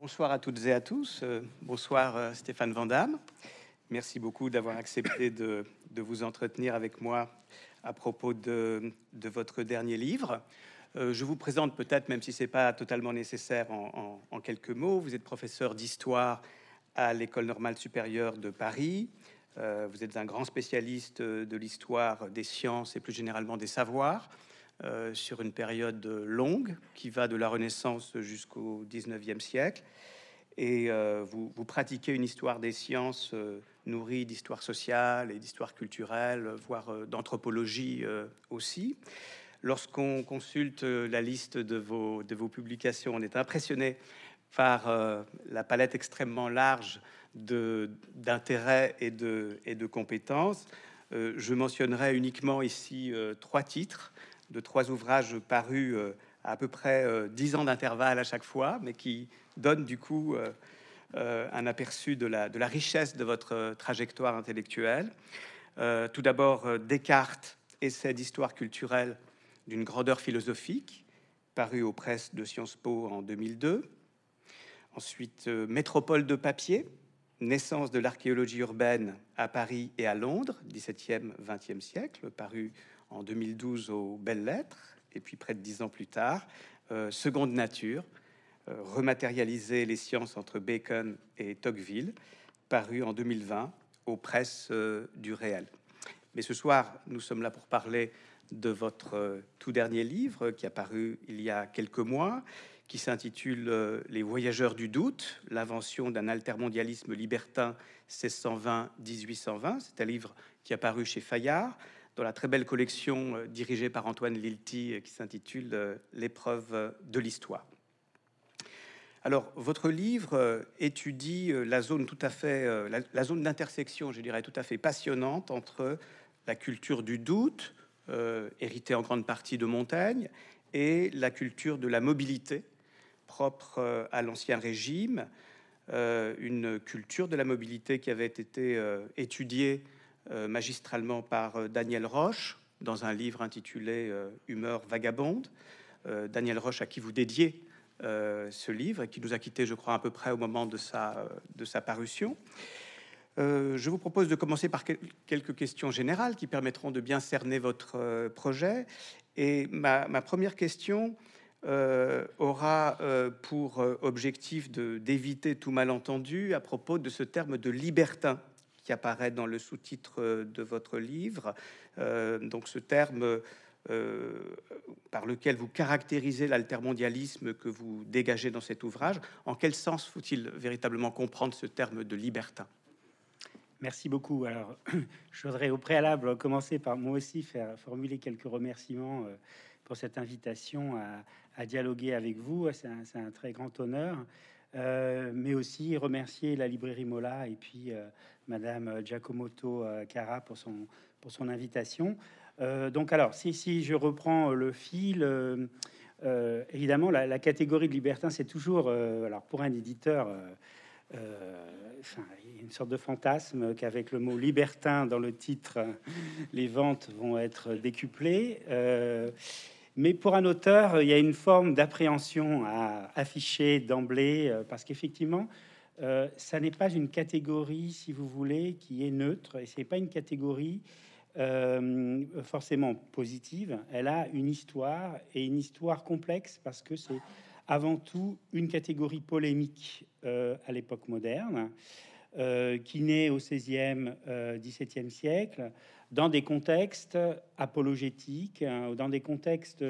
Bonsoir à toutes et à tous. Euh, bonsoir euh, Stéphane Vandamme. Merci beaucoup d'avoir accepté de, vous entretenir avec moi à propos de, votre dernier livre. Euh, je vous présente peut-être, même si ce n'est pas totalement nécessaire, en, quelques mots. Vous êtes professeur d'histoire à l'École normale supérieure de Paris. vous êtes un grand spécialiste de l'histoire des sciences et plus généralement des savoirs. Euh, sur une période longue qui va de la Renaissance jusqu'au 19e siècle. Et euh, vous, pratiquez une histoire des sciences euh, nourrie d'histoire sociale et d'histoire culturelle, voire d'anthropologie aussi. Lorsqu'on consulte la liste de vos, publications, on est impressionné par la palette extrêmement large d'intérêts et de compétences. je mentionnerai uniquement ici trois titres de trois ouvrages parus euh, à, peu près euh, dix ans d'intervalle à chaque fois, mais qui donnent du coup euh, un aperçu de la, richesse de votre trajectoire intellectuelle. tout d'abord, Descartes, essai d'histoire culturelle d'une grandeur philosophique, paru aux presses de Sciences Po en 2002. Ensuite, Métropole de papier, naissance de l'archéologie urbaine à Paris et à Londres, 17e, 20e siècle, paru en 2012 aux Belles Lettres, et puis près de dix ans plus tard, euh, Seconde Nature, euh, rematérialiser les sciences entre Bacon et Tocqueville, paru en 2020 aux presses euh, du réel. Mais ce soir, nous sommes là pour parler de votre tout dernier livre qui a paru il y a quelques mois, qui s'intitule Les voyageurs du doute, l'invention d'un altermondialisme libertin 1620-1820. C'est un livre qui a paru chez Fayard, dans la très belle collection euh, dirigée par Antoine Lilti euh, qui s'intitule euh, L'épreuve de l'histoire. Alors, votre livre étudie la zone tout à fait, la, zone d'intersection, je dirais, tout à fait passionnante entre la culture du doute, héritée en grande partie de Montaigne, et la culture de la mobilité, propre à l'Ancien Régime, une culture de la mobilité qui avait été étudiée magistralement par euh, Daniel Roche dans un livre intitulé euh, Humeur vagabonde. Daniel Roche à qui vous dédiez ce livre et qui nous a quittés, je crois, à peu près au moment de sa, de sa parution. je vous propose de commencer par quelques questions générales qui permettront de bien cerner votre projet. Et ma, ma première question aura pour objectif d'éviter tout malentendu à propos de ce terme de libertin apparaît dans le sous-titre euh, de votre livre. Euh, donc ce terme euh, par lequel vous caractérisez l'altermondialisme que vous dégagez dans cet ouvrage. En quel sens faut-il véritablement comprendre ce terme de libertin? Merci beaucoup. Alors, je voudrais au préalable commencer par moi aussi faire formuler quelques remerciements pour cette invitation à, dialoguer avec vous. C'est un, très grand honneur. Mais aussi remercier la librairie Mola et puis Madame Giacomoto euh, Cara pour son, pour son invitation. donc alors, si, si je reprends le fil, évidemment, la, catégorie de libertin, c'est toujours, alors pour un éditeur, une sorte de fantasme qu'avec le mot libertin dans le titre, les ventes vont être décuplées. Mais pour un auteur, il y a une forme d'appréhension à afficher d'emblée, euh, parce qu'effectivement, euh, ça n'est pas une catégorie, si vous voulez, qui est neutre, et c'est pas une catégorie euh, forcément positive. Elle a une histoire, et une histoire complexe, parce que c'est avant tout une catégorie polémique à l'époque moderne, qui naît au 16e, 17e siècle, dans des contextes apologétiques, hein, dans des contextes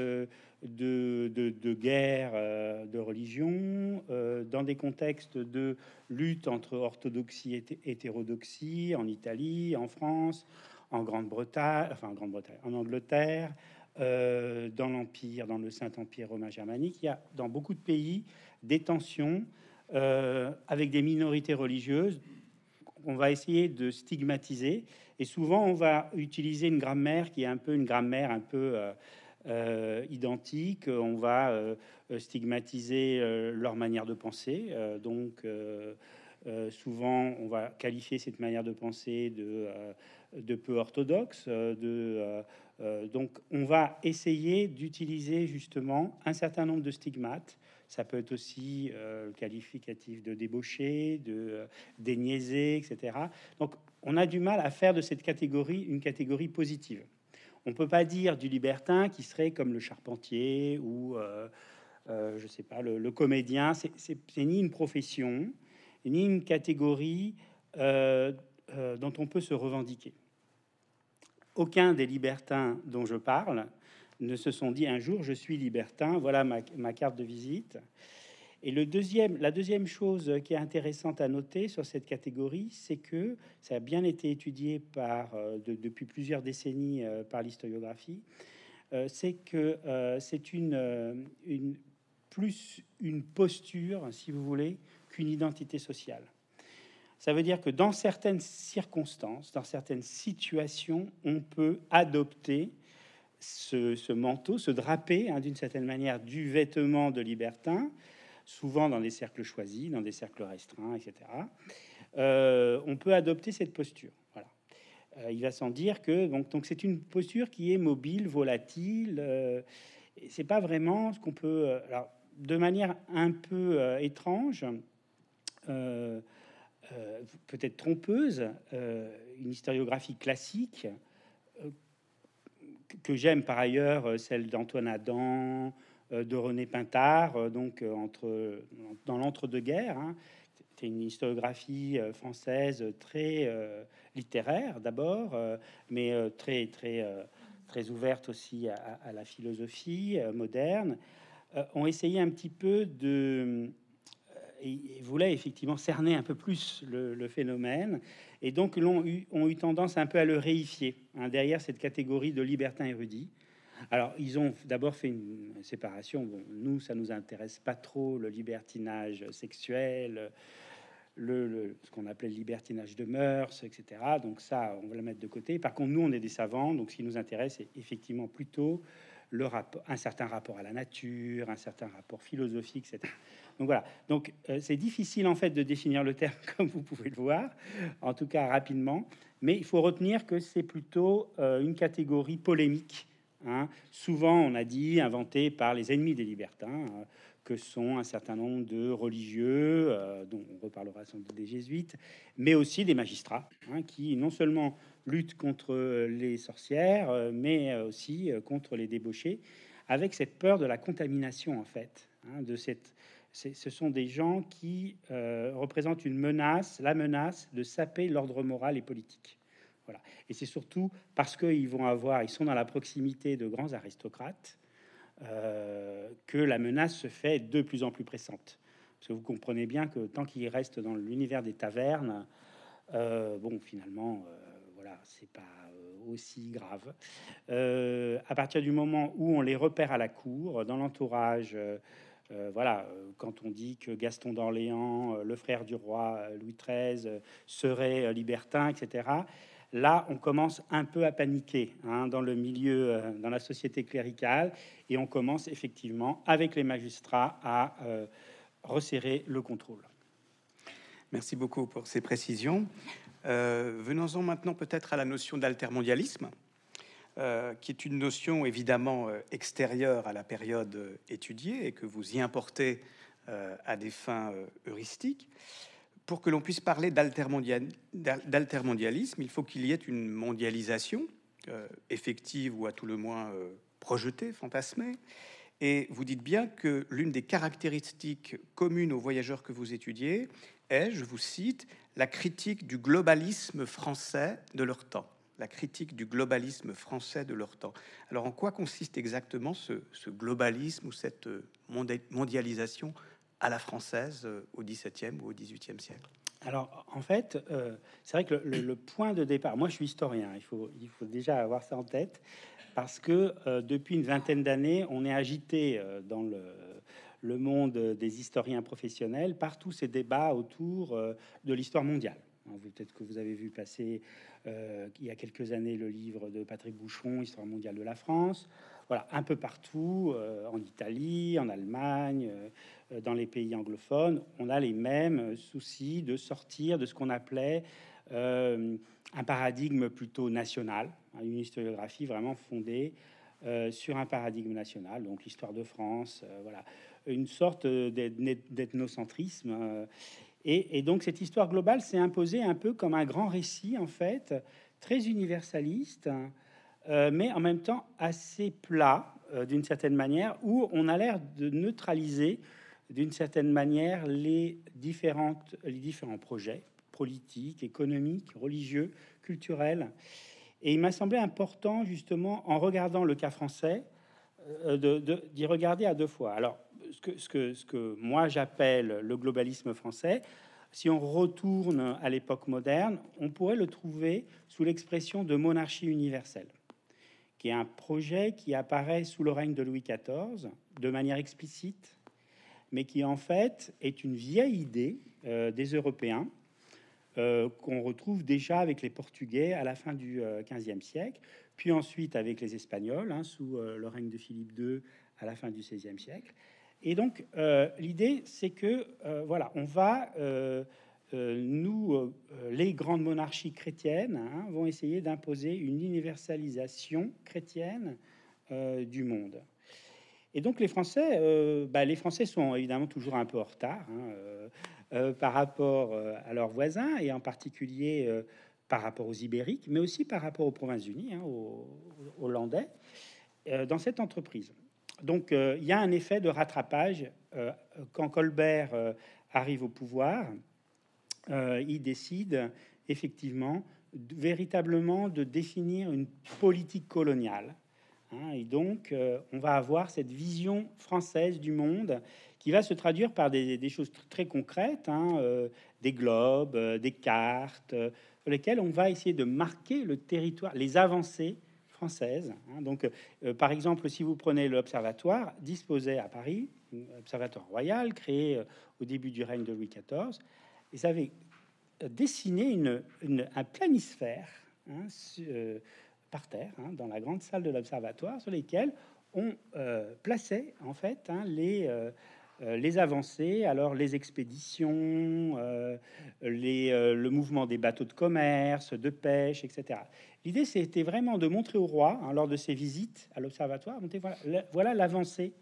de, guerre, euh, de religion, euh, dans des contextes de lutte entre orthodoxie et hétérodoxie en Italie, en France, en Grande-Bretagne, enfin en Grande-Bretagne, en Angleterre, euh, dans l'Empire, dans le Saint-Empire romain germanique. Il y a dans beaucoup de pays des tensions avec des minorités religieuses on va essayer de stigmatiser. Et souvent, on va utiliser une grammaire qui est un peu une grammaire un peu euh, euh, identique. On va euh, stigmatiser leur manière de penser. donc, souvent, on va qualifier cette manière de penser de, peu orthodoxe. donc, on va essayer d'utiliser justement un certain nombre de stigmates Ça peut être aussi le qualificatif de débauché, de déniaisé, etc. Donc, on a du mal à faire de cette catégorie une catégorie positive. On peut pas dire du libertin qui serait comme le charpentier ou euh, je sais pas, le, comédien, c'est ni une profession, ni une catégorie euh, euh, dont on peut se revendiquer. Aucun des libertins dont je parle ne se sont dit un jour je suis libertin, voilà ma, carte de visite. Et le deuxième, la deuxième chose qui est intéressante à noter sur cette catégorie, c'est que ça a bien été étudié par, depuis plusieurs décennies par l'historiographie, c'est que c'est une, une, plus une posture, si vous voulez, qu'une identité sociale. Ça veut dire que dans certaines circonstances, dans certaines situations, on peut adopter ce, manteau, se draper hein, d'une certaine manière du vêtement de libertin, souvent dans des cercles choisis, dans des cercles restreints, etc. Euh, on peut adopter cette posture. Voilà. Euh, il va sans dire que donc donc c'est une posture qui est mobile, volatile. Euh, c'est pas vraiment ce qu'on peut. alors de manière un peu euh, étrange, euh, euh, peut-être trompeuse, une historiographie classique que j'aime par ailleurs, celle d'Antoine Adam, de René Pintard, donc entre dans l'entre-deux-guerres. Hein. C'est une historiographie française très littéraire d'abord, mais très très très ouverte aussi à la philosophie moderne. Euh, ont essayé un petit peu de et voulaient effectivement cerner un peu plus le, phénomène, et donc l'ont eu, ont eu tendance un peu à le réifier hein, derrière cette catégorie de libertin érudit. Alors, ils ont d'abord fait une séparation. Nous, ça nous intéresse pas trop le libertinage sexuel, le, ce qu'on appelait le libertinage de mœurs, etc. Donc ça, on va le mettre de côté. Par contre, nous, on est des savants, donc ce qui nous intéresse, c'est effectivement plutôt un certain rapport à la nature, un certain rapport philosophique, etc. Donc voilà. Donc euh, c'est difficile en fait de définir le terme comme vous pouvez le voir, en tout cas rapidement. Mais il faut retenir que c'est plutôt euh, une catégorie polémique. Hein. Souvent, on a dit inventée par les ennemis des libertins, euh, que sont un certain nombre de religieux, dont on reparlera sans doute des jésuites, mais aussi des magistrats, hein, qui non seulement lutte contre les sorcières, euh, mais aussi euh, contre les débauchés, avec cette peur de la contamination en fait. Hein, de cette, ce sont des gens qui euh, représentent une menace, la menace de saper l'ordre moral et politique. Voilà. Et c'est surtout parce qu'ils vont avoir, ils sont dans la proximité de grands aristocrates, que la menace se fait de plus en plus pressante. Parce que vous comprenez bien que tant qu'ils restent dans l'univers des tavernes, bon, finalement, c'est pas euh, aussi grave. Euh, à partir du moment où on les repère à la cour, dans l'entourage, euh, voilà, quand on dit que Gaston d'Orléans, le frère du roi Louis XIII, serait libertin, etc. Là, on commence un peu à paniquer hein, dans le milieu, dans la société cléricale, et on commence effectivement, avec les magistrats, à resserrer le contrôle. Merci beaucoup pour ces précisions. Euh, venons-en maintenant peut-être à la notion d'altermondialisme, euh, qui est une notion évidemment euh, extérieure à la période étudiée et que vous y importez à des fins heuristiques. Pour que l'on puisse parler d'altermondialisme, il faut qu'il y ait une mondialisation effective ou à tout le moins projetée, fantasmée. Et vous dites bien que l'une des caractéristiques communes aux voyageurs que vous étudiez est, je vous cite, la critique du globalisme français de leur temps. La critique du globalisme français de leur temps. Alors, en quoi consiste exactement ce, globalisme ou cette mondialisation à la française euh, au XVIIe ou au XVIIIe siècle? Alors, en fait, euh, c'est vrai que le, point de départ, moi je suis historien, il faut, déjà avoir ça en tête, parce que euh, depuis une vingtaine d'années, on est agité dans le, le monde des historiens professionnels par tous ces débats autour euh, de l'histoire mondiale. Hein, peut-être que vous avez vu passer euh, il y a quelques années le livre de Patrick Boucheron, Histoire mondiale de la France. Voilà, un peu partout, euh, en Italie, en Allemagne, dans les pays anglophones, on a les mêmes soucis de sortir de ce qu'on appelait un paradigme plutôt national, hein, une historiographie vraiment fondée sur un paradigme national, donc l'histoire de France, voilà, une sorte d'ethnocentrisme. Et, et, donc cette histoire globale s'est imposée un peu comme un grand récit, en fait, très universaliste, mais en même temps assez plat, d'une certaine manière, où on a l'air de neutraliser d'une certaine manière les, différents projets politiques, économiques, religieux, culturels. Et il m'a semblé important, justement, en regardant le cas français, euh, d'y regarder à deux fois. Alors, ce que, moi j'appelle le globalisme français, si on retourne à l'époque moderne, on pourrait le trouver sous l'expression de monarchie universelle, qui est un projet qui apparaît sous le règne de Louis XIV de manière explicite mais qui en fait est une vieille idée euh, des Européens euh, qu'on retrouve déjà avec les Portugais à la fin du XVe euh, siècle, puis ensuite avec les Espagnols hein, sous le règne de Philippe II à la fin du XVIe siècle. Et donc l'idée, c'est que voilà, on va nous, les grandes monarchies chrétiennes, hein, vont essayer d'imposer une universalisation chrétienne du monde. Et donc les Français, euh, bah, les Français sont évidemment toujours un peu en retard hein, euh, euh, par rapport à leurs voisins et en particulier par rapport aux Ibériques, mais aussi par rapport aux Provinces-Unies, hein, aux, Hollandais, dans cette entreprise. Donc il y a un effet de rattrapage quand Colbert arrive au pouvoir. il décide effectivement véritablement de définir une politique coloniale Hein, et donc, euh, on va avoir cette vision française du monde qui va se traduire par des, choses très concrètes, hein, euh, des globes, euh, des cartes, sur lesquelles on va essayer de marquer le territoire, les avancées Hein. Donc, par exemple, si vous prenez l'observatoire, disposé à Paris, observatoire royal créé au début du règne de Louis XIV, et ça avait dessiné une, un planisphère par terre, hein, dans la grande salle de l'observatoire, sur lesquelles on euh, plaçait en fait hein, les, euh, euh, les avancées, alors les expéditions, les, le mouvement des bateaux de commerce, de pêche, etc. L'idée, c'était vraiment de montrer au roi, hein, lors de ses visites à l'observatoire, voilà l'avancée,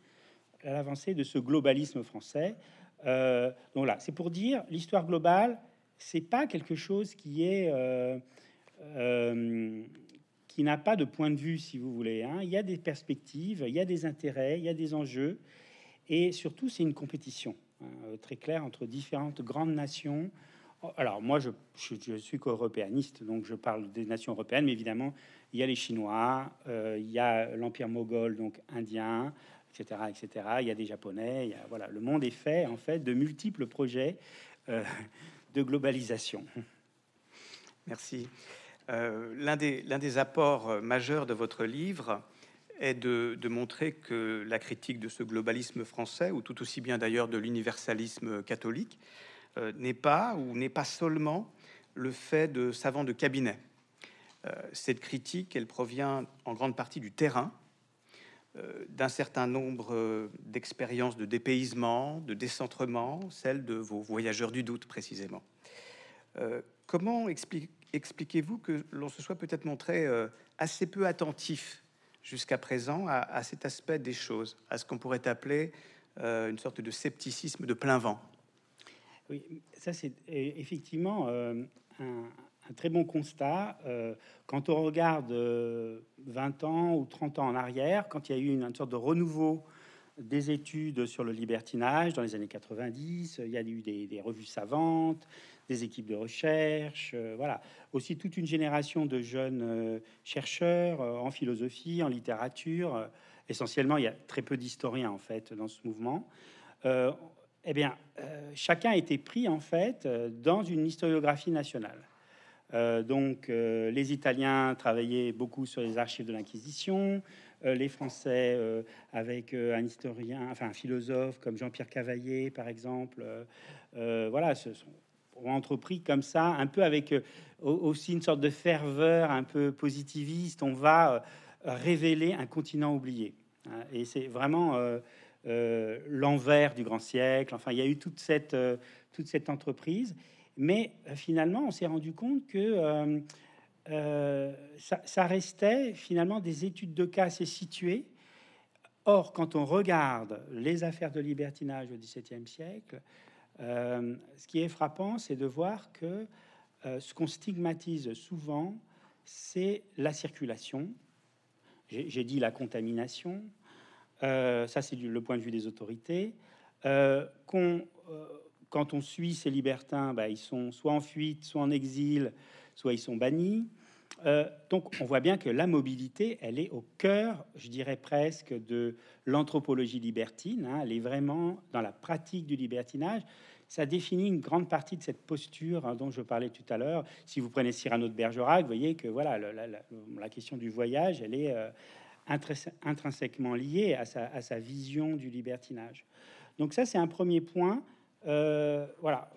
l'avancée de ce globalisme français. donc là, c'est pour dire l'histoire globale, c'est pas quelque chose qui est qui n'a pas de point de vue, si vous voulez. Hein. Il y a des perspectives, il y a des intérêts, il y a des enjeux, et surtout, c'est une compétition hein, euh, très claire entre différentes grandes nations. Alors, moi, je, je, suis qu'européaniste, donc je parle des nations européennes, mais évidemment, il y a les Chinois, euh, il y a l'Empire moghol, donc indien, etc., etc. Il y a des Japonais. Voilà, le monde est fait, en fait, de multiples projets euh, de globalisation. Merci. Euh, l'un des, apports majeurs de votre livre est de, montrer que la critique de ce globalisme français, ou tout aussi bien d'ailleurs de l'universalisme catholique, euh, n'est pas ou n'est pas seulement le fait de savants de cabinet. cette critique, elle provient en grande partie du terrain, d'un certain nombre d'expériences de dépaysement, de décentrement, celles de vos voyageurs du doute précisément. comment explique expliquez-vous que l'on se soit peut-être montré euh, assez peu attentif jusqu'à présent à, cet aspect des choses, à ce qu'on pourrait appeler euh, une sorte de scepticisme de plein vent? Oui, ça c'est effectivement euh, un, très bon constat. quand on regarde 20 ans ou 30 ans en arrière, quand il y a eu une, sorte de renouveau des études sur le libertinage dans les années 90, il y a eu des revues savantes, des équipes de recherche, euh, voilà. Aussi toute une génération de jeunes euh, chercheurs euh, en philosophie, en littérature. essentiellement, il y a très peu d'historiens en fait dans ce mouvement. Eh bien, chacun a été pris en fait dans une historiographie nationale. donc, les Italiens travaillaient beaucoup sur les archives de l'Inquisition, les Français avec un historien, enfin un philosophe comme Jean-Pierre Cavaillé, par exemple. voilà, ce sont entrepris comme ça, un peu avec euh, aussi une sorte de ferveur un peu positiviste. On va euh, révéler un continent oublié. Hein. Et c'est vraiment euh, l'envers du grand siècle. Enfin, il y a eu toute cette, toute cette entreprise. Mais finalement, on s'est rendu compte que ça, ça, restait finalement des études de cas assez situées Or, quand on regarde les affaires de libertinage au XVIIe siècle, euh, ce qui est frappant, c'est de voir que euh, ce qu'on stigmatise souvent, c'est la circulation. J'ai dit la contamination. Euh, ça, c'est le point de vue des autorités. quand on suit ces libertins, bah, ils sont soit en fuite, soit en exil, soit ils sont bannis. donc, on voit bien que la mobilité, elle est au cœur, je dirais presque, de l'anthropologie libertine. Hein. Elle est vraiment dans la pratique du libertinage ça définit une grande partie de cette posture hein, dont je parlais tout à l'heure. Si vous prenez Cyrano de Bergerac, vous voyez que voilà, la, question du voyage, elle est euh, intrinsèquement liée à sa, vision du libertinage. Donc ça, c'est un premier point. Euh, voilà.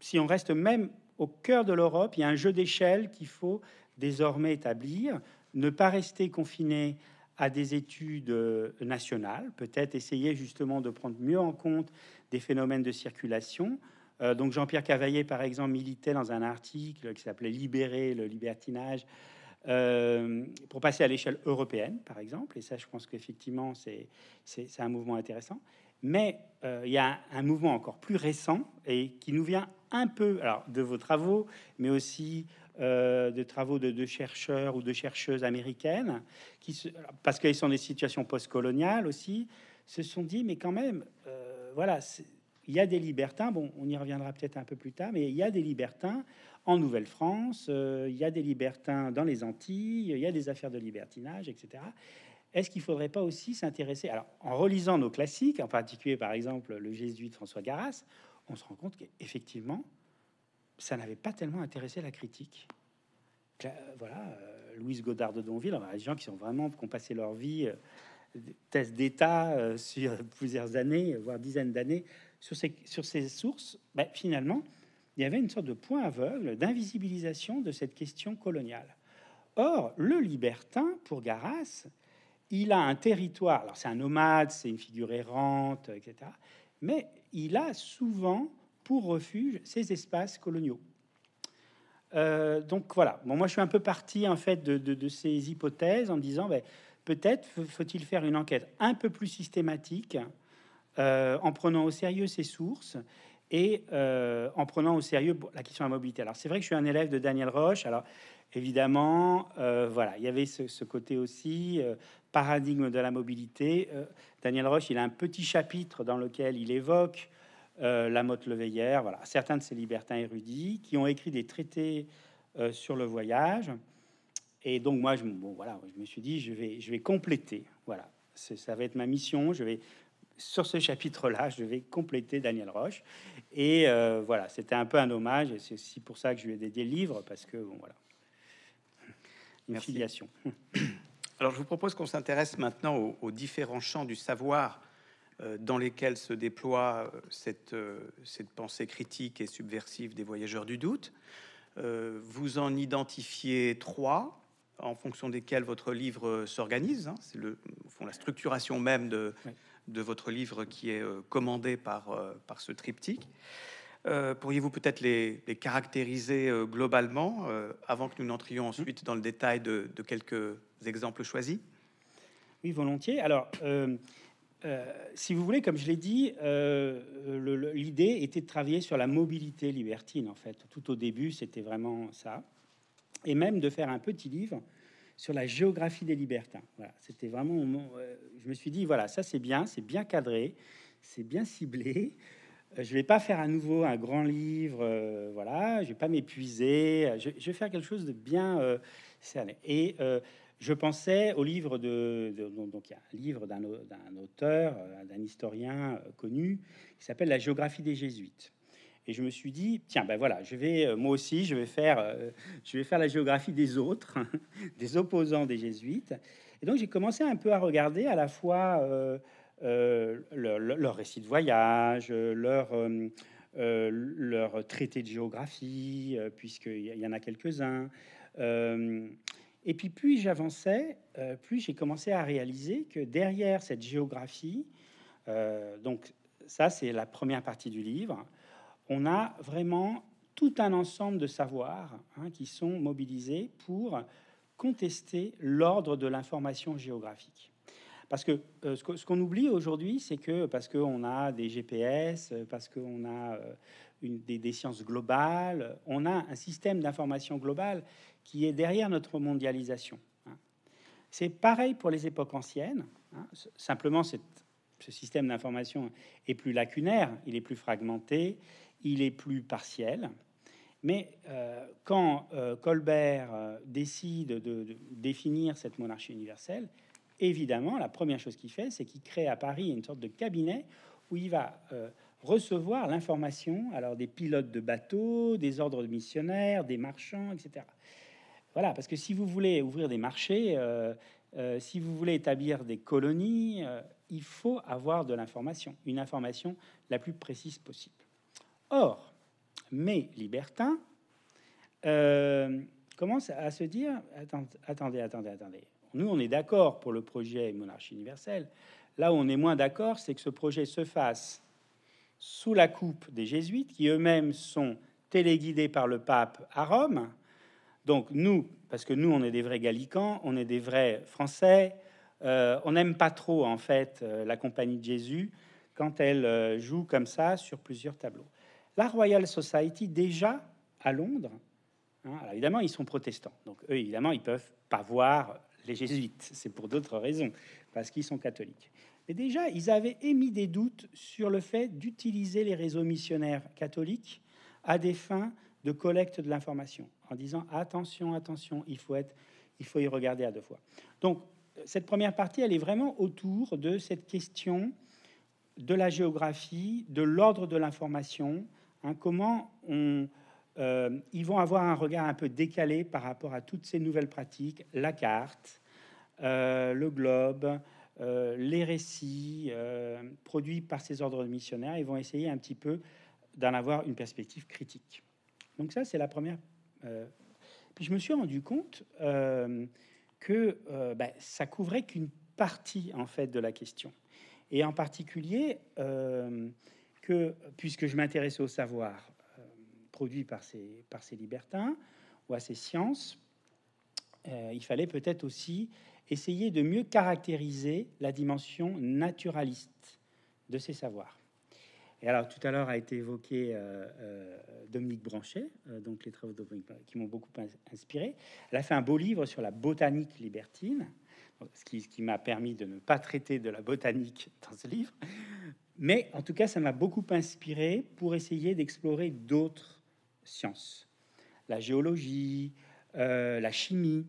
Si on reste même au cœur de l'Europe, il y a un jeu d'échelle qu'il faut désormais établir. Ne pas rester confiné à des études euh, nationales, peut-être essayer justement de prendre mieux en compte des phénomènes de circulation. Euh, donc Jean-Pierre Cavaillé, par exemple, militait dans un article qui s'appelait Libérer le libertinage euh, pour passer à l'échelle européenne, par exemple. Et ça, je pense qu'effectivement, c'est un mouvement intéressant. Mais euh, il y a un, mouvement encore plus récent et qui nous vient un peu alors, de vos travaux, mais aussi de travaux de, de, chercheurs ou de chercheuses américaines, qui parce qu'ils sont des situations postcoloniales aussi, se sont dit, mais quand même, voilà, il y a des libertins, bon, on y reviendra peut-être un peu plus tard, mais il y a des libertins en Nouvelle-France, euh, il y a des libertins dans les Antilles, il y a des affaires de libertinage, etc. Est-ce qu'il ne faudrait pas aussi s'intéresser Alors, en relisant nos classiques, en particulier par exemple le jésuite François Garras, on se rend compte qu'effectivement, ça n'avait pas tellement intéressé la critique. Voilà, euh, Louise Godard de Donville, des gens qui sont vraiment qui ont passé leur vie euh, thèse d'État euh, sur plusieurs années, voire dizaines d'années, sur ces, sur ces sources, ben, finalement, il y avait une sorte de point aveugle d'invisibilisation de cette question coloniale. Or, le libertin, pour Garas, il a un territoire, alors c'est un nomade, c'est une figure errante, etc., mais il a souvent pour refuge ces espaces coloniaux. Euh, donc voilà, bon, moi je suis un peu parti en fait de, ces hypothèses en disant, ben, peut-être faut-il faire une enquête un peu plus systématique euh, en prenant au sérieux ces sources et euh, en prenant au sérieux la question de la mobilité. Alors c'est vrai que je suis un élève de Daniel Roche. Alors évidemment, euh, voilà, il y avait ce, côté aussi paradigme de la mobilité. Daniel Roche, il a un petit chapitre dans lequel il évoque la motte leveillère. Voilà, certains de ces libertins érudits qui ont écrit des traités sur le voyage. Et donc moi, je, bon, voilà, je me suis dit, je vais, je vais compléter. Voilà, ça va être ma mission. Je vais sur ce chapitre-là, je vais compléter Daniel Roche. Et euh, voilà, c'était un peu un hommage. Et c'est aussi pour ça que je lui ai dédié le livre, parce que bon, voilà, une filiation. Alors, je vous propose qu'on s'intéresse maintenant aux, différents champs du savoir euh, dans lesquels se déploie euh, cette, cette pensée critique et subversive des voyageurs du doute. vous en identifiez trois en fonction desquels votre livre s'organise. Hein. C'est le fond la structuration même de, de votre livre qui est euh, commandé par, euh, par ce triptyque. Euh, pourriez-vous peut-être les, caractériser globalement avant que nous n'entrions ensuite dans le détail de, quelques exemples choisis? Oui, volontiers. Alors, si vous voulez, comme je l'ai dit, l'idée était de travailler sur la mobilité libertine, en fait. Tout au début, c'était vraiment ça et même de faire un petit livre sur la géographie des libertins. Voilà, c'était vraiment. Euh, je me suis dit, voilà, ça c'est bien, c'est bien cadré, c'est bien ciblé. Euh, je vais pas faire à nouveau un grand livre, euh, voilà, je vais pas m'épuiser. Je, vais faire quelque chose de bien cerné. Et je pensais au livre de, donc il y a un livre d'un auteur, d'un historien connu, qui s'appelle La géographie des Jésuites. Et je me suis dit, tiens, ben voilà, je vais, euh, moi aussi, je vais faire, euh, je vais faire la géographie des autres, des opposants des jésuites. Et donc j'ai commencé un peu à regarder à la fois euh, leur, leur, récit de voyage, leur, leur traité de géographie, puisqu'il y en a quelques-uns. et puis plus j'avançais, plus j'ai commencé à réaliser que derrière cette géographie, donc ça c'est la première partie du livre, on a vraiment tout un ensemble de savoirs hein, qui sont mobilisés pour contester l'ordre de l'information géographique. Parce que ce qu'on oublie aujourd'hui, c'est que parce qu'on a des GPS, parce qu'on a une, des, des, sciences globales, on a un système d'information globale qui est derrière notre mondialisation. Hein. C'est pareil pour les époques anciennes. Hein. Simplement, ce système d'information est plus lacunaire, il est plus fragmenté, il est plus partiel. Mais euh, quand euh, Colbert euh, décide de, définir cette monarchie universelle, évidemment, la première chose qu'il fait, c'est qu'il crée à Paris une sorte de cabinet où il va recevoir l'information, alors des pilotes de bateaux, des ordres de missionnaires, des marchands, etc. Voilà, parce que si vous voulez ouvrir des marchés, si vous voulez établir des colonies, il faut avoir de l'information, une information la plus précise possible. Or, mes libertins euh, commencent à se dire attendez, attendez, attendez. Nous, on est d'accord pour le projet monarchie universelle. Là où on est moins d'accord, c'est que ce projet se fasse sous la coupe des jésuites, qui eux-mêmes sont téléguidés par le pape à Rome. Donc nous, parce que nous, on est des vrais gallicans, on est des vrais Français, euh, on n'aime pas trop en fait euh, la compagnie de Jésus quand elle joue comme ça sur plusieurs tableaux. La Royal Society, déjà à Londres, hein, évidemment, ils sont protestants. Donc, eux, évidemment, ils peuvent pas voir les jésuites. C'est pour d'autres raisons, parce qu'ils sont catholiques. Mais déjà, ils avaient émis des doutes sur le fait d'utiliser les réseaux missionnaires catholiques à des fins de collecte de l'information, en disant attention, attention, il faut être, il faut y regarder à deux fois. Donc, cette première partie, elle est vraiment autour de cette question de la géographie, de l'ordre de l'information, Comment on, euh, ils vont avoir un regard un peu décalé par rapport à toutes ces nouvelles pratiques, la carte, euh, le globe, euh, les récits produits par ces ordres de missionnaires. Ils vont essayer un petit peu d'en avoir une perspective critique. Donc ça, c'est la première. puis je me suis rendu compte que ben, ça couvrait qu'une partie en fait de la question, et en particulier que, puisque je m'intéressais au savoir euh, produit par ces, libertins ou à ces sciences, euh, il fallait peut-être aussi essayer de mieux caractériser la dimension naturaliste de ces savoirs. Et alors, tout à l'heure a été évoqué euh, Dominique Branchet, donc les travaux de qui m'ont beaucoup inspiré. Elle a fait un beau livre sur la botanique libertine, ce qui m'a permis de ne pas traiter de la botanique dans ce livre, mais en tout cas, ça m'a beaucoup inspiré pour essayer d'explorer d'autres sciences. La géologie, euh, la chimie,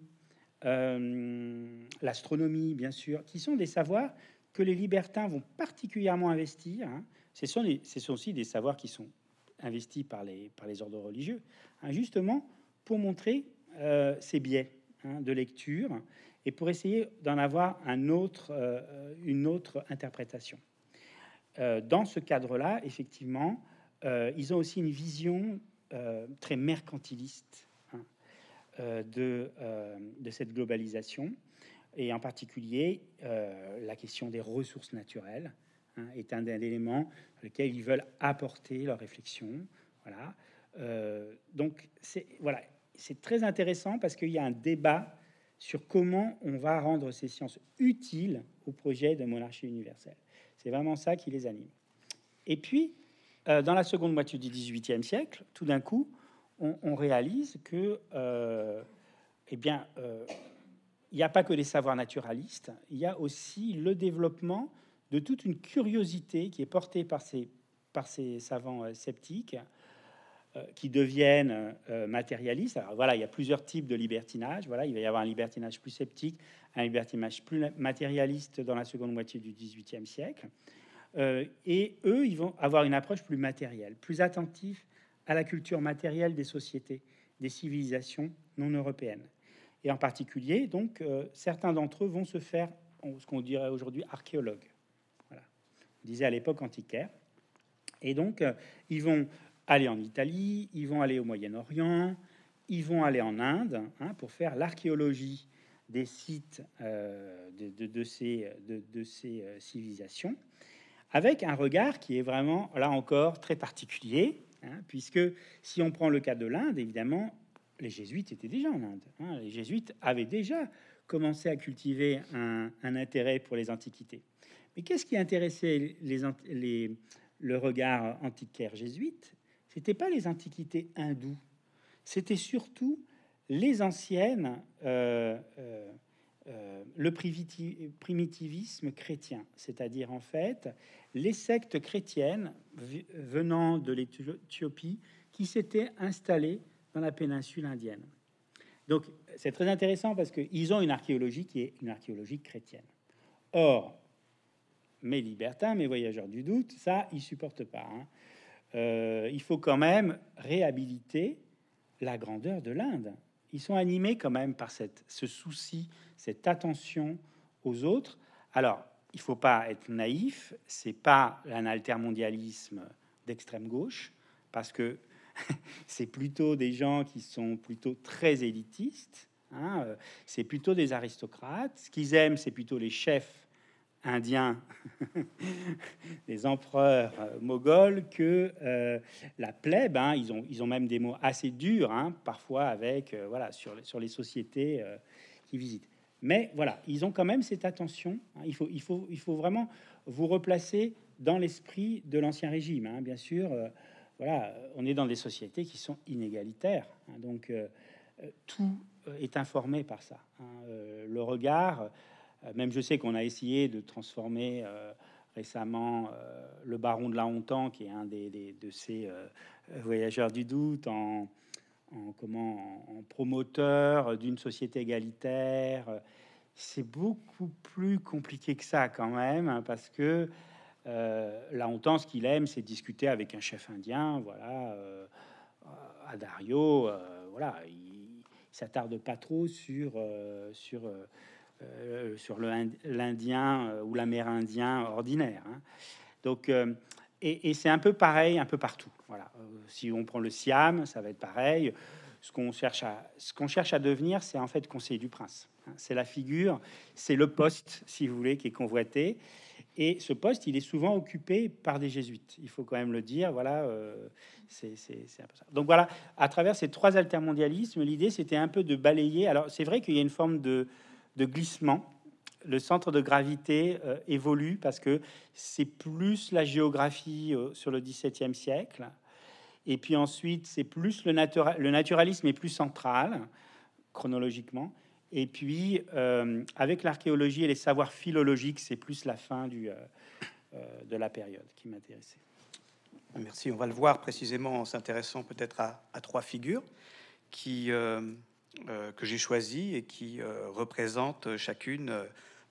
euh, l'astronomie, bien sûr, qui sont des savoirs que les libertins vont particulièrement investir. Hein. Ce, sont aussi des savoirs qui sont investis par les, ordres religieux, hein, justement pour montrer euh, ces biais hein, de lecture et pour essayer d'en avoir autre, une autre interprétation. Euh, dans ce cadre-là, effectivement, euh, ils ont aussi une vision euh, très mercantiliste hein, de, cette globalisation, et en particulier la question des ressources naturelles hein, est un des éléments lequel ils veulent apporter leur réflexion. Voilà. donc voilà, c'est très intéressant parce qu'il y a un débat sur comment on va rendre ces sciences utiles au projet de monarchie universelle. C'est vraiment ça qui les anime. Et puis, euh, dans la seconde moitié du XVIIIe siècle, tout d'un coup, on, réalise que, euh, eh bien, euh, il n'y a pas que les savoirs naturalistes, il y a aussi le développement de toute une curiosité qui est portée par ces, par ces savants sceptiques qui deviennent matérialistes. Voilà, il y a plusieurs types de libertinage. Voilà, il va y avoir un libertinage plus sceptique, un libertinage plus matérialiste dans la seconde moitié du XVIIIe siècle. Euh, et eux, ils vont avoir une approche plus matérielle, plus attentive à la culture matérielle des sociétés, des civilisations non européennes. Et en particulier, donc, euh, certains d'entre eux vont se faire ce qu'on dirait aujourd'hui archéologues. Voilà. On disait à l'époque antiquaire. Et donc, euh, ils vont aller en Italie, ils vont aller au Moyen-Orient, ils vont aller en Inde hein, pour faire l'archéologie des sites euh, de, ces, euh, civilisations, avec un regard qui est vraiment, là encore, très particulier, hein, puisque si on prend le cas de l'Inde, évidemment, les jésuites étaient déjà en Inde. Hein. les jésuites avaient déjà commençait à cultiver un, intérêt pour les antiquités. Mais qu'est-ce qui intéressait les, le regard antiquaire jésuite? C'était pas les antiquités hindoues, c'était surtout les anciennes, euh, euh, euh, le primitivisme chrétien, c'est-à-dire en fait les sectes chrétiennes venant de l'Éthiopie qui s'étaient installées dans la péninsule indienne. Donc c'est très intéressant parce qu'ils ont une archéologie qui est une archéologie chrétienne. Or, mes libertins, mes voyageurs du doute, ça, ils supportent pas. Hein. Il faut quand même réhabiliter la grandeur de l'Inde. Ils sont animés quand même par cette, ce souci, cette attention aux autres. Alors, il faut pas être naïf, c'est pas un altermondialisme d'extrême gauche, parce que c'est plutôt des gens qui sont plutôt très élitistes. Hein, euh, c'est plutôt des aristocrates. Ce qu'ils aiment, c'est plutôt les chefs indiens, les empereurs euh, moghols, que euh, la plèbe. Hein. ils, ont, ils ont même des mots assez durs, hein, parfois avec voilà sur, sur les sociétés qu'ils visitent. Mais voilà, ils ont quand même cette attention. il, faut, il, faut, il faut vraiment vous replacer dans l'esprit de l'ancien régime. bien sûr, voilà, on est dans des sociétés qui sont inégalitaires. Hein, donc euh, euh, tout euh, est informé par ça. Hein, le regard, même je sais qu'on a essayé de transformer récemment le baron de la Hontan, qui est un des, de ces voyageurs du doute, en, comment, en promoteur d'une société égalitaire. C'est beaucoup plus compliqué que ça quand même, hein, parce que euh, là, on ce qu'il aime, c'est discuter avec un chef indien, voilà, euh, euh, voilà, il, s'attarde pas trop sur sur sur l'Indien ou l'Amérindien ordinaire. Hein. Donc, et, et c'est un peu pareil un peu partout. Voilà, si on prend le Siam, ça va être pareil. Ce qu'on cherche à ce qu'on cherche à devenir, c'est en fait conseiller du prince. Hein. C'est la figure, c'est le poste, si vous voulez, qui est convoité. Et ce poste, il est souvent occupé par des jésuites. Il faut quand même le dire. Voilà, euh, c'est un. Donc voilà, à travers ces trois altermondialismes, l'idée c'était un peu de balayer. Alors c'est vrai qu'il y a une forme de, de, glissement. Le centre de gravité euh, évolue parce que c'est plus la géographie euh, sur le XVIIe siècle. Et puis ensuite, c'est plus le, le naturalisme est plus central chronologiquement. Et puis, euh, avec l'archéologie et les savoirs philologiques, c'est plus la fin du, de la période qui m'intéressait. Merci. On va le voir précisément en s'intéressant peut-être à, trois figures qui, que j'ai choisies et qui représentent chacune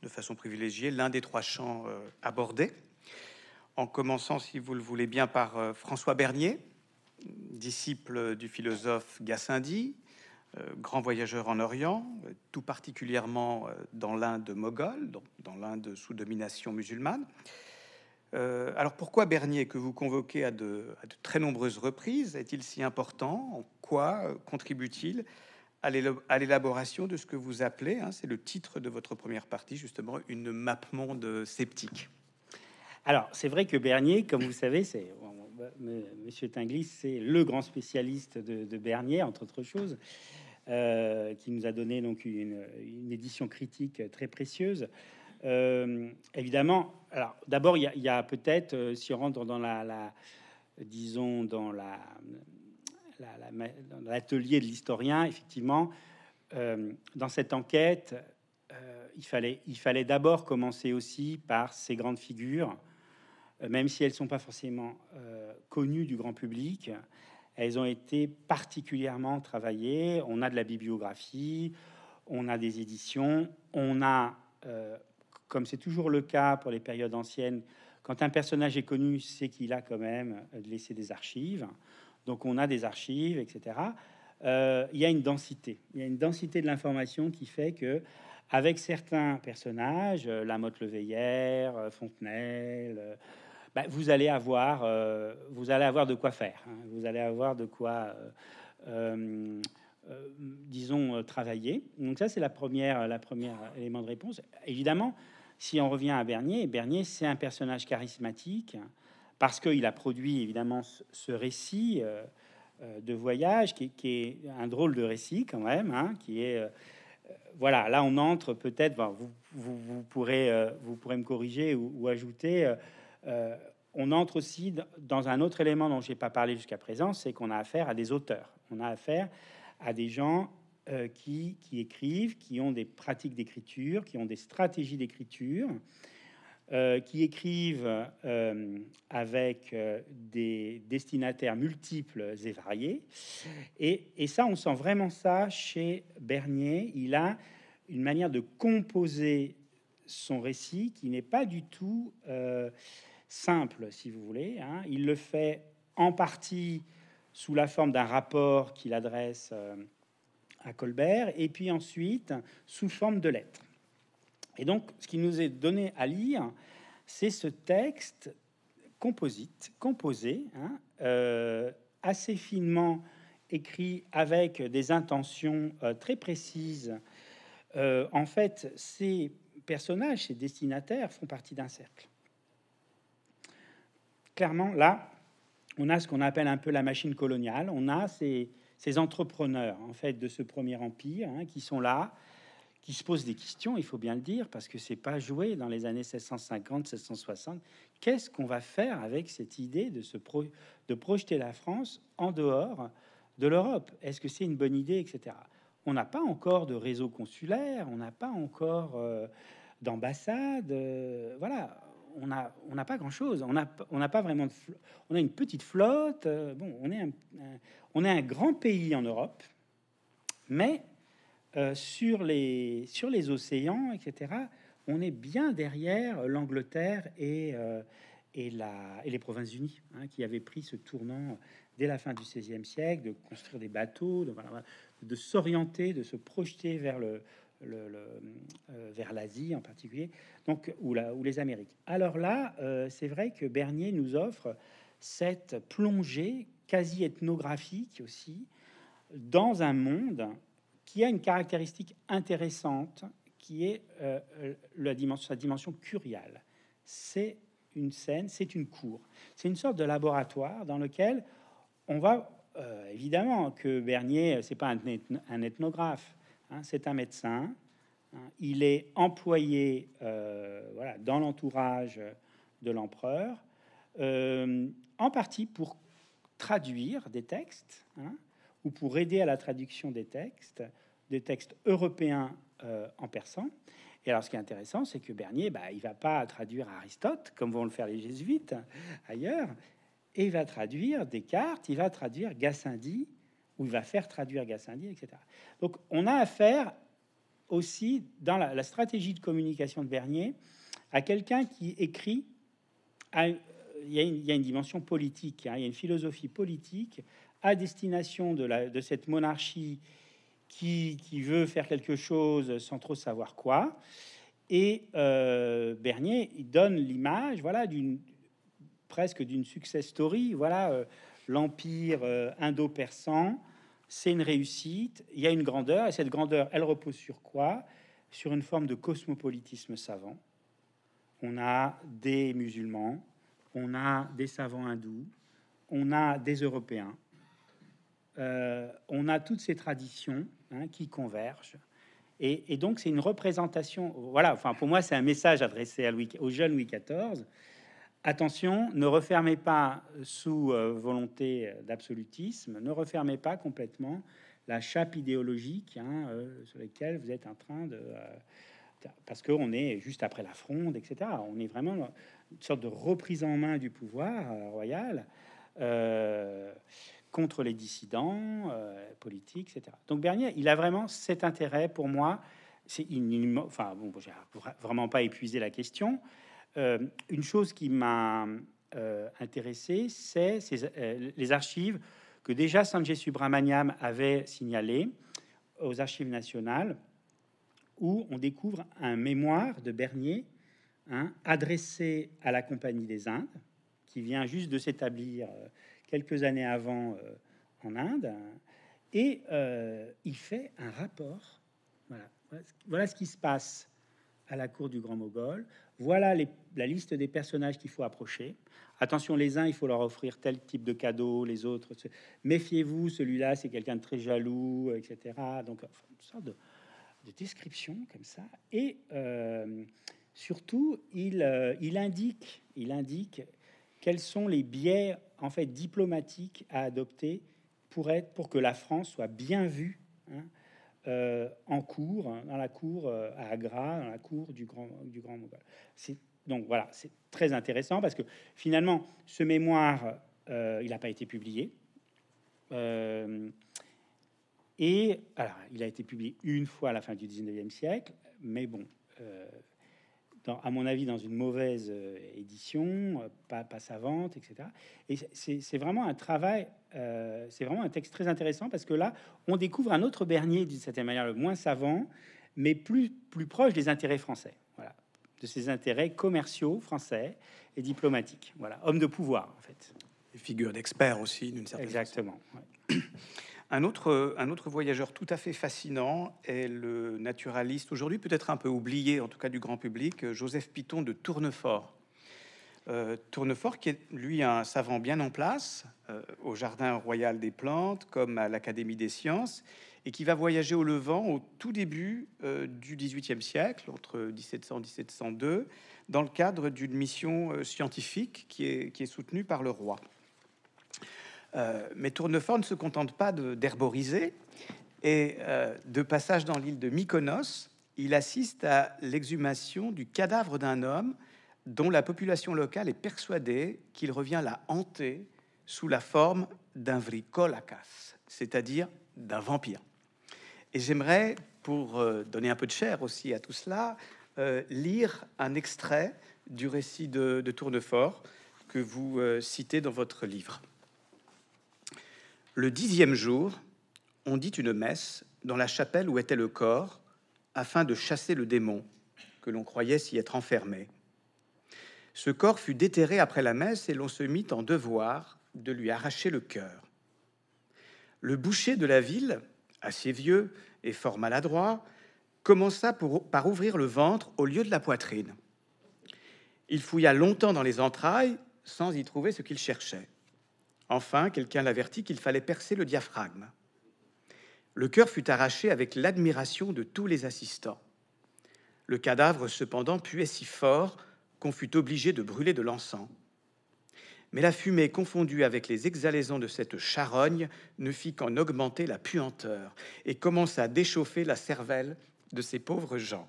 de façon privilégiée l'un des trois champs abordés. En commençant, si vous le voulez bien, par François Bernier, disciple du philosophe Gassendi, euh, grand voyageur en Orient, euh, tout particulièrement euh, dans l'Inde moghole, dans l'Inde sous domination musulmane. alors pourquoi Bernier, que vous convoquez à de, très nombreuses reprises, est-il si important? En quoi contribue-t-il à l'élaboration de ce que vous appelez, hein, c'est le titre de votre première partie, justement, une map monde sceptique Alors c'est vrai que Bernier, comme vous savez, c'est Monsieur Tinglis, c'est le grand spécialiste de, Bernier, entre autres choses. Euh, qui nous a donné donc une, édition critique très précieuse. Euh, évidemment, alors d'abord, il y a, peut-être, euh, si on rentre dans la, disons, dans la, l'atelier de l'historien, effectivement, dans cette enquête, il fallait, il fallait d'abord commencer aussi par ces grandes figures, même si elles sont pas forcément connues du grand public. Elles ont été particulièrement travaillées. On a de la bibliographie, on a des éditions, on a, euh, comme c'est toujours le cas pour les périodes anciennes, quand un personnage est connu, c'est qu'il a quand même laissé des archives. Donc on a des archives, etc. Euh, il y a une densité. Il y a une densité de l'information qui fait que, avec certains personnages, euh, Lamotte Leveillère, Fontenelle, bah, vous allez avoir, euh, vous allez avoir de quoi faire. Hein. Vous allez avoir de quoi, euh, euh, disons, travailler. Donc ça, c'est la première, la première élément de réponse. Évidemment, si on revient à Bernier, Bernier, c'est un personnage charismatique parce qu'il a produit évidemment ce récit de voyage qui, est un drôle de récit quand même, hein, qui est voilà, là on entre peut-être, vous, pourrez, vous pourrez me corriger ou, ajouter, on entre aussi dans un autre élément dont j'ai pas parlé jusqu'à présent, c'est qu'on a affaire à des auteurs. On a affaire à des gens qui, qui, écrivent, qui ont des pratiques d'écriture, qui ont des stratégies d'écriture, euh, qui écrivent euh, avec euh, des destinataires multiples et variés. Et, ça, on sent vraiment ça chez Bernier. Il a une manière de composer son récit qui n'est pas du tout simple, si vous voulez. Hein. Il le fait en partie sous la forme d'un rapport qu'il adresse à Colbert, et puis ensuite sous forme de lettres. Et donc, ce qui nous est donné à lire, c'est ce texte composite, composé, hein, euh, assez finement écrit avec des intentions euh, très précises. Euh, en fait, ces personnages, ces destinataires font partie d'un cercle. Clairement, là, on a ce qu'on appelle un peu la machine coloniale. On a ces, entrepreneurs, en fait, de ce premier empire, hein, qui sont là, qui se pose des questions, il faut bien le dire, parce que c'est pas joué dans les années 1650, 1660. Qu'est-ce qu'on va faire avec cette idée de se de projeter la France en dehors de l'Europe? Est-ce que c'est une bonne idée, etc. On n'a pas encore de réseau consulaire, on n'a pas encore euh, d'ambassade, euh, voilà. On n'a on n'a pas grand chose. On n'a on n'a pas vraiment de on a une petite flotte. Euh, bon, on est un, on est un grand pays en Europe, mais euh, sur, les, sur les océans, etc., on est bien derrière l'Angleterre et, euh, et, la, et les Provinces-Unies, hein, qui avaient pris ce tournant dès la fin du XVIe siècle, de construire des bateaux, de, s'orienter, de se projeter vers le, euh, vers l'Asie en particulier, donc ou, la, ou les Amériques. Alors là, c'est vrai que Bernier nous offre cette plongée quasi ethnographique aussi dans un monde qui a une caractéristique intéressante qui est euh, euh, sa dimension curiale. C'est une scène, c'est une cour, c'est une sorte de laboratoire dans lequel on va euh, évidemment que Bernier, c'est pas un, ethnographe, hein, c'est un médecin. Hein. il est employé dans l'entourage de l'empereur, en partie pour traduire des textes. Hein, ou pour aider à la traduction des textes, des textes européens euh, en persan. Et alors, ce qui est intéressant, c'est que Bernier, bah, il va pas traduire Aristote comme vont le faire les jésuites ailleurs, et il va traduire Descartes, il va traduire Gassendi, ou il va faire traduire Gassendi, etc. Donc, on a affaire aussi dans la, stratégie de communication de Bernier à quelqu'un qui écrit. il, y a une, une, dimension politique, hein, il y a une philosophie politique à destination de, la, de cette monarchie qui, veut faire quelque chose sans trop savoir quoi. Et euh, Bernier, donne l'image, voilà, d'une presque d'une success story. Voilà, euh, l'empire euh, indo-persan, c'est une réussite. Il y a une grandeur, et cette grandeur, elle repose sur quoi? Sur une forme de cosmopolitisme savant. On a des musulmans, on a des savants hindous, on a des Européens, euh, on a toutes ces traditions hein, qui convergent. Et, donc, c'est une représentation. Voilà, enfin, pour moi, c'est un message adressé à Louis, au jeune Louis XIV. Attention, ne refermez pas sous euh, volonté d'absolutisme, ne refermez pas complètement la chape idéologique hein, euh, sur laquelle vous êtes en train de. parce qu'on est juste après la fronde, etc. On est vraiment une sorte de reprise en main du pouvoir royal contre les dissidents euh, politiques, etc. Donc Bernier, il a vraiment cet intérêt pour moi. C'est enfin bon, j'ai vraiment pas épuisé la question. Euh, une chose qui m'a euh, intéressé, c'est les archives que déjà Sanjay Subramaniam avait signalées aux archives nationales, où on découvre un mémoire de Bernier hein, adressé à la Compagnie des Indes, qui vient juste de s'établir quelques années avant euh, en Inde, et euh, il fait un rapport. Voilà. voilà ce qui se passe à la cour du Grand Mogol. Voilà la liste des personnages qu'il faut approcher. Attention, les uns, il faut leur offrir tel type de cadeau, les autres, méfiez-vous, celui-là, c'est quelqu'un de très jaloux, etc. Donc, une sorte de, de description comme ça. Et surtout, il, il, indique, il indique quels sont les biais en fait diplomatiques à adopter pour être pour que la France soit bien vue hein, euh, en cours, dans la cour euh, à Agra, dans la cour du Grand, du Grand Mogol. Donc voilà, c'est très intéressant parce que finalement, ce mémoire, euh, il n'a pas été publié. et alors, il a été publié une fois à la fin du 19e siècle, mais bon, à mon avis, dans une mauvaise euh, édition, euh, pas, pas savante, etc. Et c'est vraiment un travail, euh, c'est vraiment un texte très intéressant parce que là, on découvre un autre Bernier, d'une certaine manière, le moins savant, mais plus, plus proche des intérêts français, voilà, de ses intérêts commerciaux français et diplomatiques. Voilà, homme de pouvoir, en fait. Et figure d'expert aussi, d'une certaine Exactement. Un autre, voyageur tout à fait fascinant est le naturaliste, aujourd'hui peut-être un peu oublié, en tout cas du grand public, Joseph Piton de Tournefort. Euh, Tournefort, qui est lui un savant bien en place euh, au Jardin royal des plantes comme à l'Académie des sciences, et qui va voyager au Levant au tout début euh, du XVIIIe siècle, entre 1700 et 1702, dans le cadre d'une mission scientifique qui est, qui est soutenue par le roi. Euh, mais Tournefort ne se contente pas d'herboriser. Et euh, de passage dans l'île de Mykonos, il assiste à l'exhumation du cadavre d'un homme dont la population locale est persuadée qu'il revient la hanter sous la forme d'un vrikolakas, c'est-à-dire d'un vampire. Et j'aimerais, pour euh, donner un peu de chair aussi à tout cela, lire un extrait du récit de Tournefort que vous citez dans votre livre. Le dixième jour, on dit une messe dans la chapelle où était le corps, afin de chasser le démon que l'on croyait s'y être enfermé. Ce corps fut déterré après la messe et l'on se mit en devoir de lui arracher le cœur. Le boucher de la ville, assez vieux et fort maladroit, commença par ouvrir le ventre au lieu de la poitrine. Il fouilla longtemps dans les entrailles sans y trouver ce qu'il cherchait. Enfin, quelqu'un l'avertit qu'il fallait percer le diaphragme. Le cœur fut arraché avec l'admiration de tous les assistants. Le cadavre, cependant, puait si fort qu'on fut obligé de brûler de l'encens. Mais la fumée, confondue avec les exhalaisons de cette charogne, ne fit qu'en augmenter la puanteur et commença à déchauffer la cervelle de ces pauvres gens.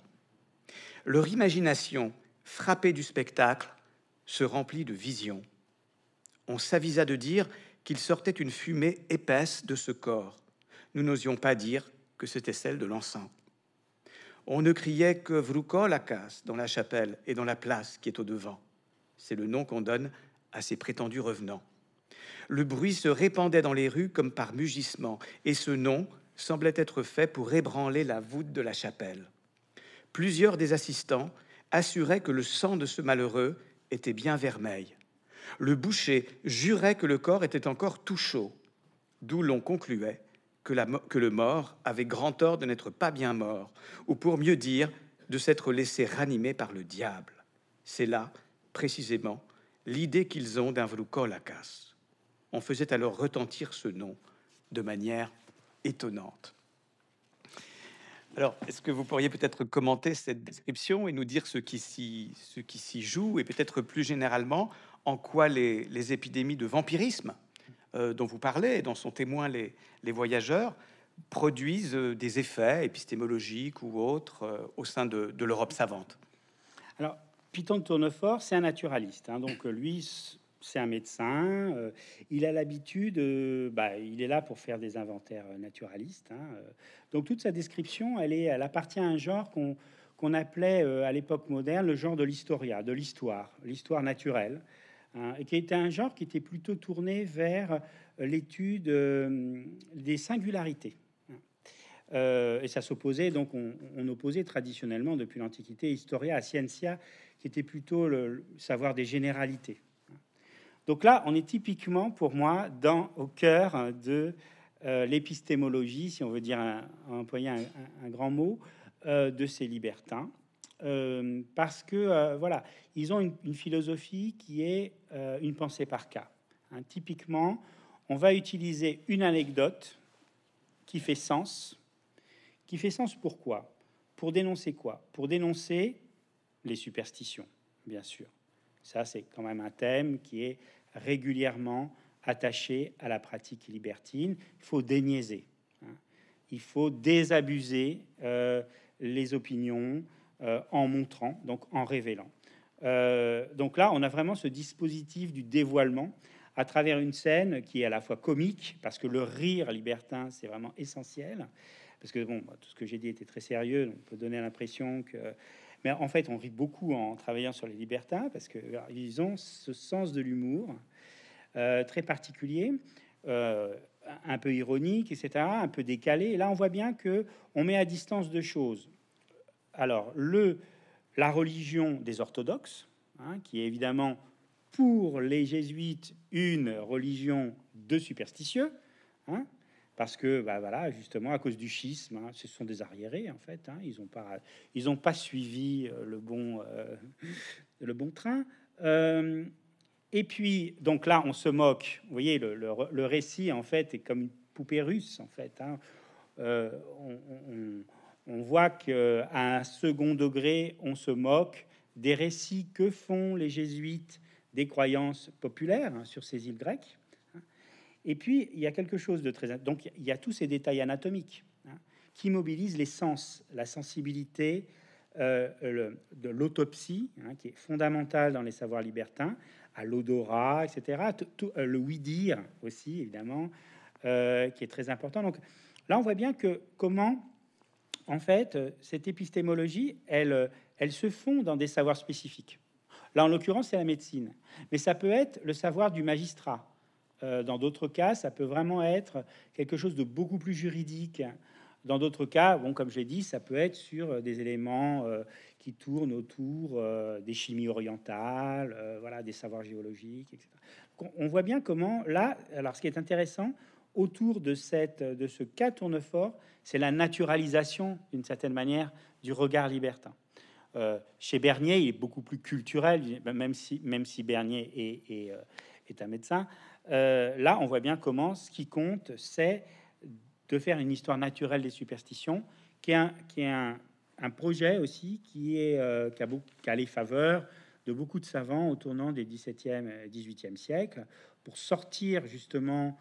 Leur imagination, frappée du spectacle, se remplit de visions on s'avisa de dire qu'il sortait une fumée épaisse de ce corps. Nous n'osions pas dire que c'était celle de l'encens. On ne criait que Vroukolakás dans la chapelle et dans la place qui est au devant. C'est le nom qu'on donne à ces prétendus revenants. Le bruit se répandait dans les rues comme par mugissement, et ce nom semblait être fait pour ébranler la voûte de la chapelle. Plusieurs des assistants assuraient que le sang de ce malheureux était bien vermeil. Le boucher jurait que le corps était encore tout chaud, d'où l'on concluait que, le mort avait grand tort de n'être pas bien mort, ou pour mieux dire, de s'être laissé ranimer par le diable. C'est là, précisément, l'idée qu'ils ont d'un Vroukolakás. On faisait alors retentir ce nom de manière étonnante. Alors, est-ce que vous pourriez peut-être commenter cette description et nous dire ce qui s'y joue et peut-être plus généralement en quoi les, épidémies de vampirisme euh, dont vous parlez et dont sont témoins les, voyageurs produisent euh, des effets épistémologiques ou autres euh, au sein de, l'Europe savante Alors, Piton de Tournefort, c'est un naturaliste. Hein. donc, lui, c'est un médecin. il a l'habitude, bah, il est là pour faire des inventaires naturalistes. Hein. donc, toute sa description, elle appartient à un genre qu'on appelait à l'époque moderne le genre de l'historia, de l'histoire, l'histoire naturelle. Hein, et qui était un genre qui était plutôt tourné vers euh, l'étude euh, des singularités. Hein. Euh, et ça s'opposait, donc on, opposait traditionnellement depuis l'Antiquité Historia à Scientia, qui était plutôt le, savoir des généralités. Hein. Donc là, on est typiquement pour moi dans, au cœur de l'épistémologie, si on veut dire employer un, grand mot, de ces libertins. Euh, parce que euh, voilà, ils ont une, philosophie qui est euh, une pensée par cas. Hein, typiquement, on va utiliser une anecdote qui fait sens. Qui fait sens pourquoi Pour dénoncer quoi? Pour dénoncer les superstitions, bien sûr. Ça, c'est quand même un thème qui est régulièrement attaché à la pratique libertine. Il faut déniaiser. Hein. Il faut désabuser les opinions euh, en montrant, donc en révélant. Euh, donc là, on a vraiment ce dispositif du dévoilement à travers une scène qui est à la fois comique, parce que le rire libertin, c'est vraiment essentiel. Parce que bon, bah, tout ce que j'ai dit était très sérieux, on peut donner l'impression que. Mais en fait, on rit beaucoup en travaillant sur les libertins, parce qu'ils ont ce sens de l'humour euh, très particulier. Un peu ironique, etc., un peu décalé. Et là, on voit bien que on met à distance deux choses. Alors, la religion des orthodoxes, hein, qui est évidemment pour les jésuites une religion de superstitieux, hein, parce que bah, voilà, justement à cause du schisme, hein, ce sont des arriérés en fait. Ils n'ont pas, suivi euh, le bon, euh, le bon train. Euh, et puis donc là, on se moque. Vous voyez, le, récit en fait est comme une poupée russe en fait. On, on, voit que à un second degré, on se moque des récits que font les jésuites des croyances populaires hein, sur ces îles grecques. Hein. Et puis, il y a quelque chose de très... Donc, il y a tous ces détails anatomiques hein, qui mobilisent les sens, la sensibilité euh, de l'autopsie, qui est fondamentale dans les savoirs libertins, à l'odorat, etc. Tout, euh, le oui-dire aussi, évidemment, euh, qui est très important. Donc, là, on voit bien que comment, en fait, cette épistémologie, elle, elle se fond dans des savoirs spécifiques. Là, en l'occurrence, c'est la médecine. Mais ça peut être le savoir du magistrat. Euh, dans d'autres cas, ça peut vraiment être quelque chose de beaucoup plus juridique. Dans d'autres cas, bon, comme je l'ai dit, ça peut être sur euh, des éléments euh, qui tournent autour des chimies orientales, voilà, des savoirs géologiques, etc. On voit bien comment là, alors ce qui est intéressant autour de cette, de ce cas tournefort, c'est la naturalisation d'une certaine manière du regard libertin. Euh, chez Bernier, il est beaucoup plus culturel, même si, même si Bernier est, euh, est, un médecin. Euh, là, on voit bien comment ce qui compte, c'est de faire une histoire naturelle des superstitions, qui est un, qui est un, projet aussi qui, est, qui, a qui a les faveurs de beaucoup de savants au tournant des 17e et 18e siècles, pour sortir justement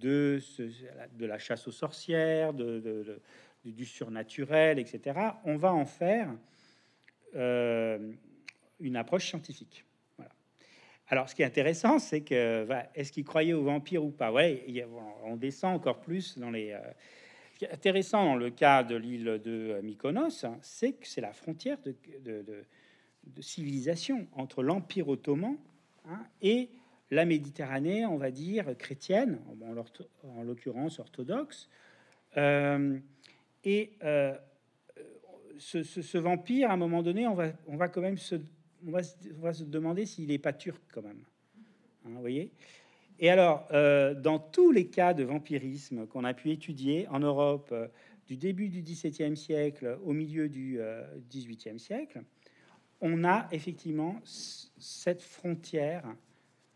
de, la chasse aux sorcières, du surnaturel, etc. On va en faire euh, une approche scientifique. Alors, ce qui est intéressant, c'est que est-ce qu'il croyait aux vampires ou pas? Ouais, on descend encore plus dans les. Euh, ce qui est intéressant dans le cas de l'île de Mykonos, hein, c'est que c'est la frontière de, de, civilisation entre l'Empire ottoman hein, et la Méditerranée, on va dire chrétienne, en l'occurrence orthodoxe. Euh, et ce, vampire, à un moment donné, on va, on va quand même se, on va, se demander s'il n'est pas turc quand même. Hein, vous voyez? Et alors, euh, dans tous les cas de vampirisme qu'on a pu étudier en Europe euh, du début du XVIIe siècle au milieu du XVIIIe euh, siècle, on a effectivement cette frontière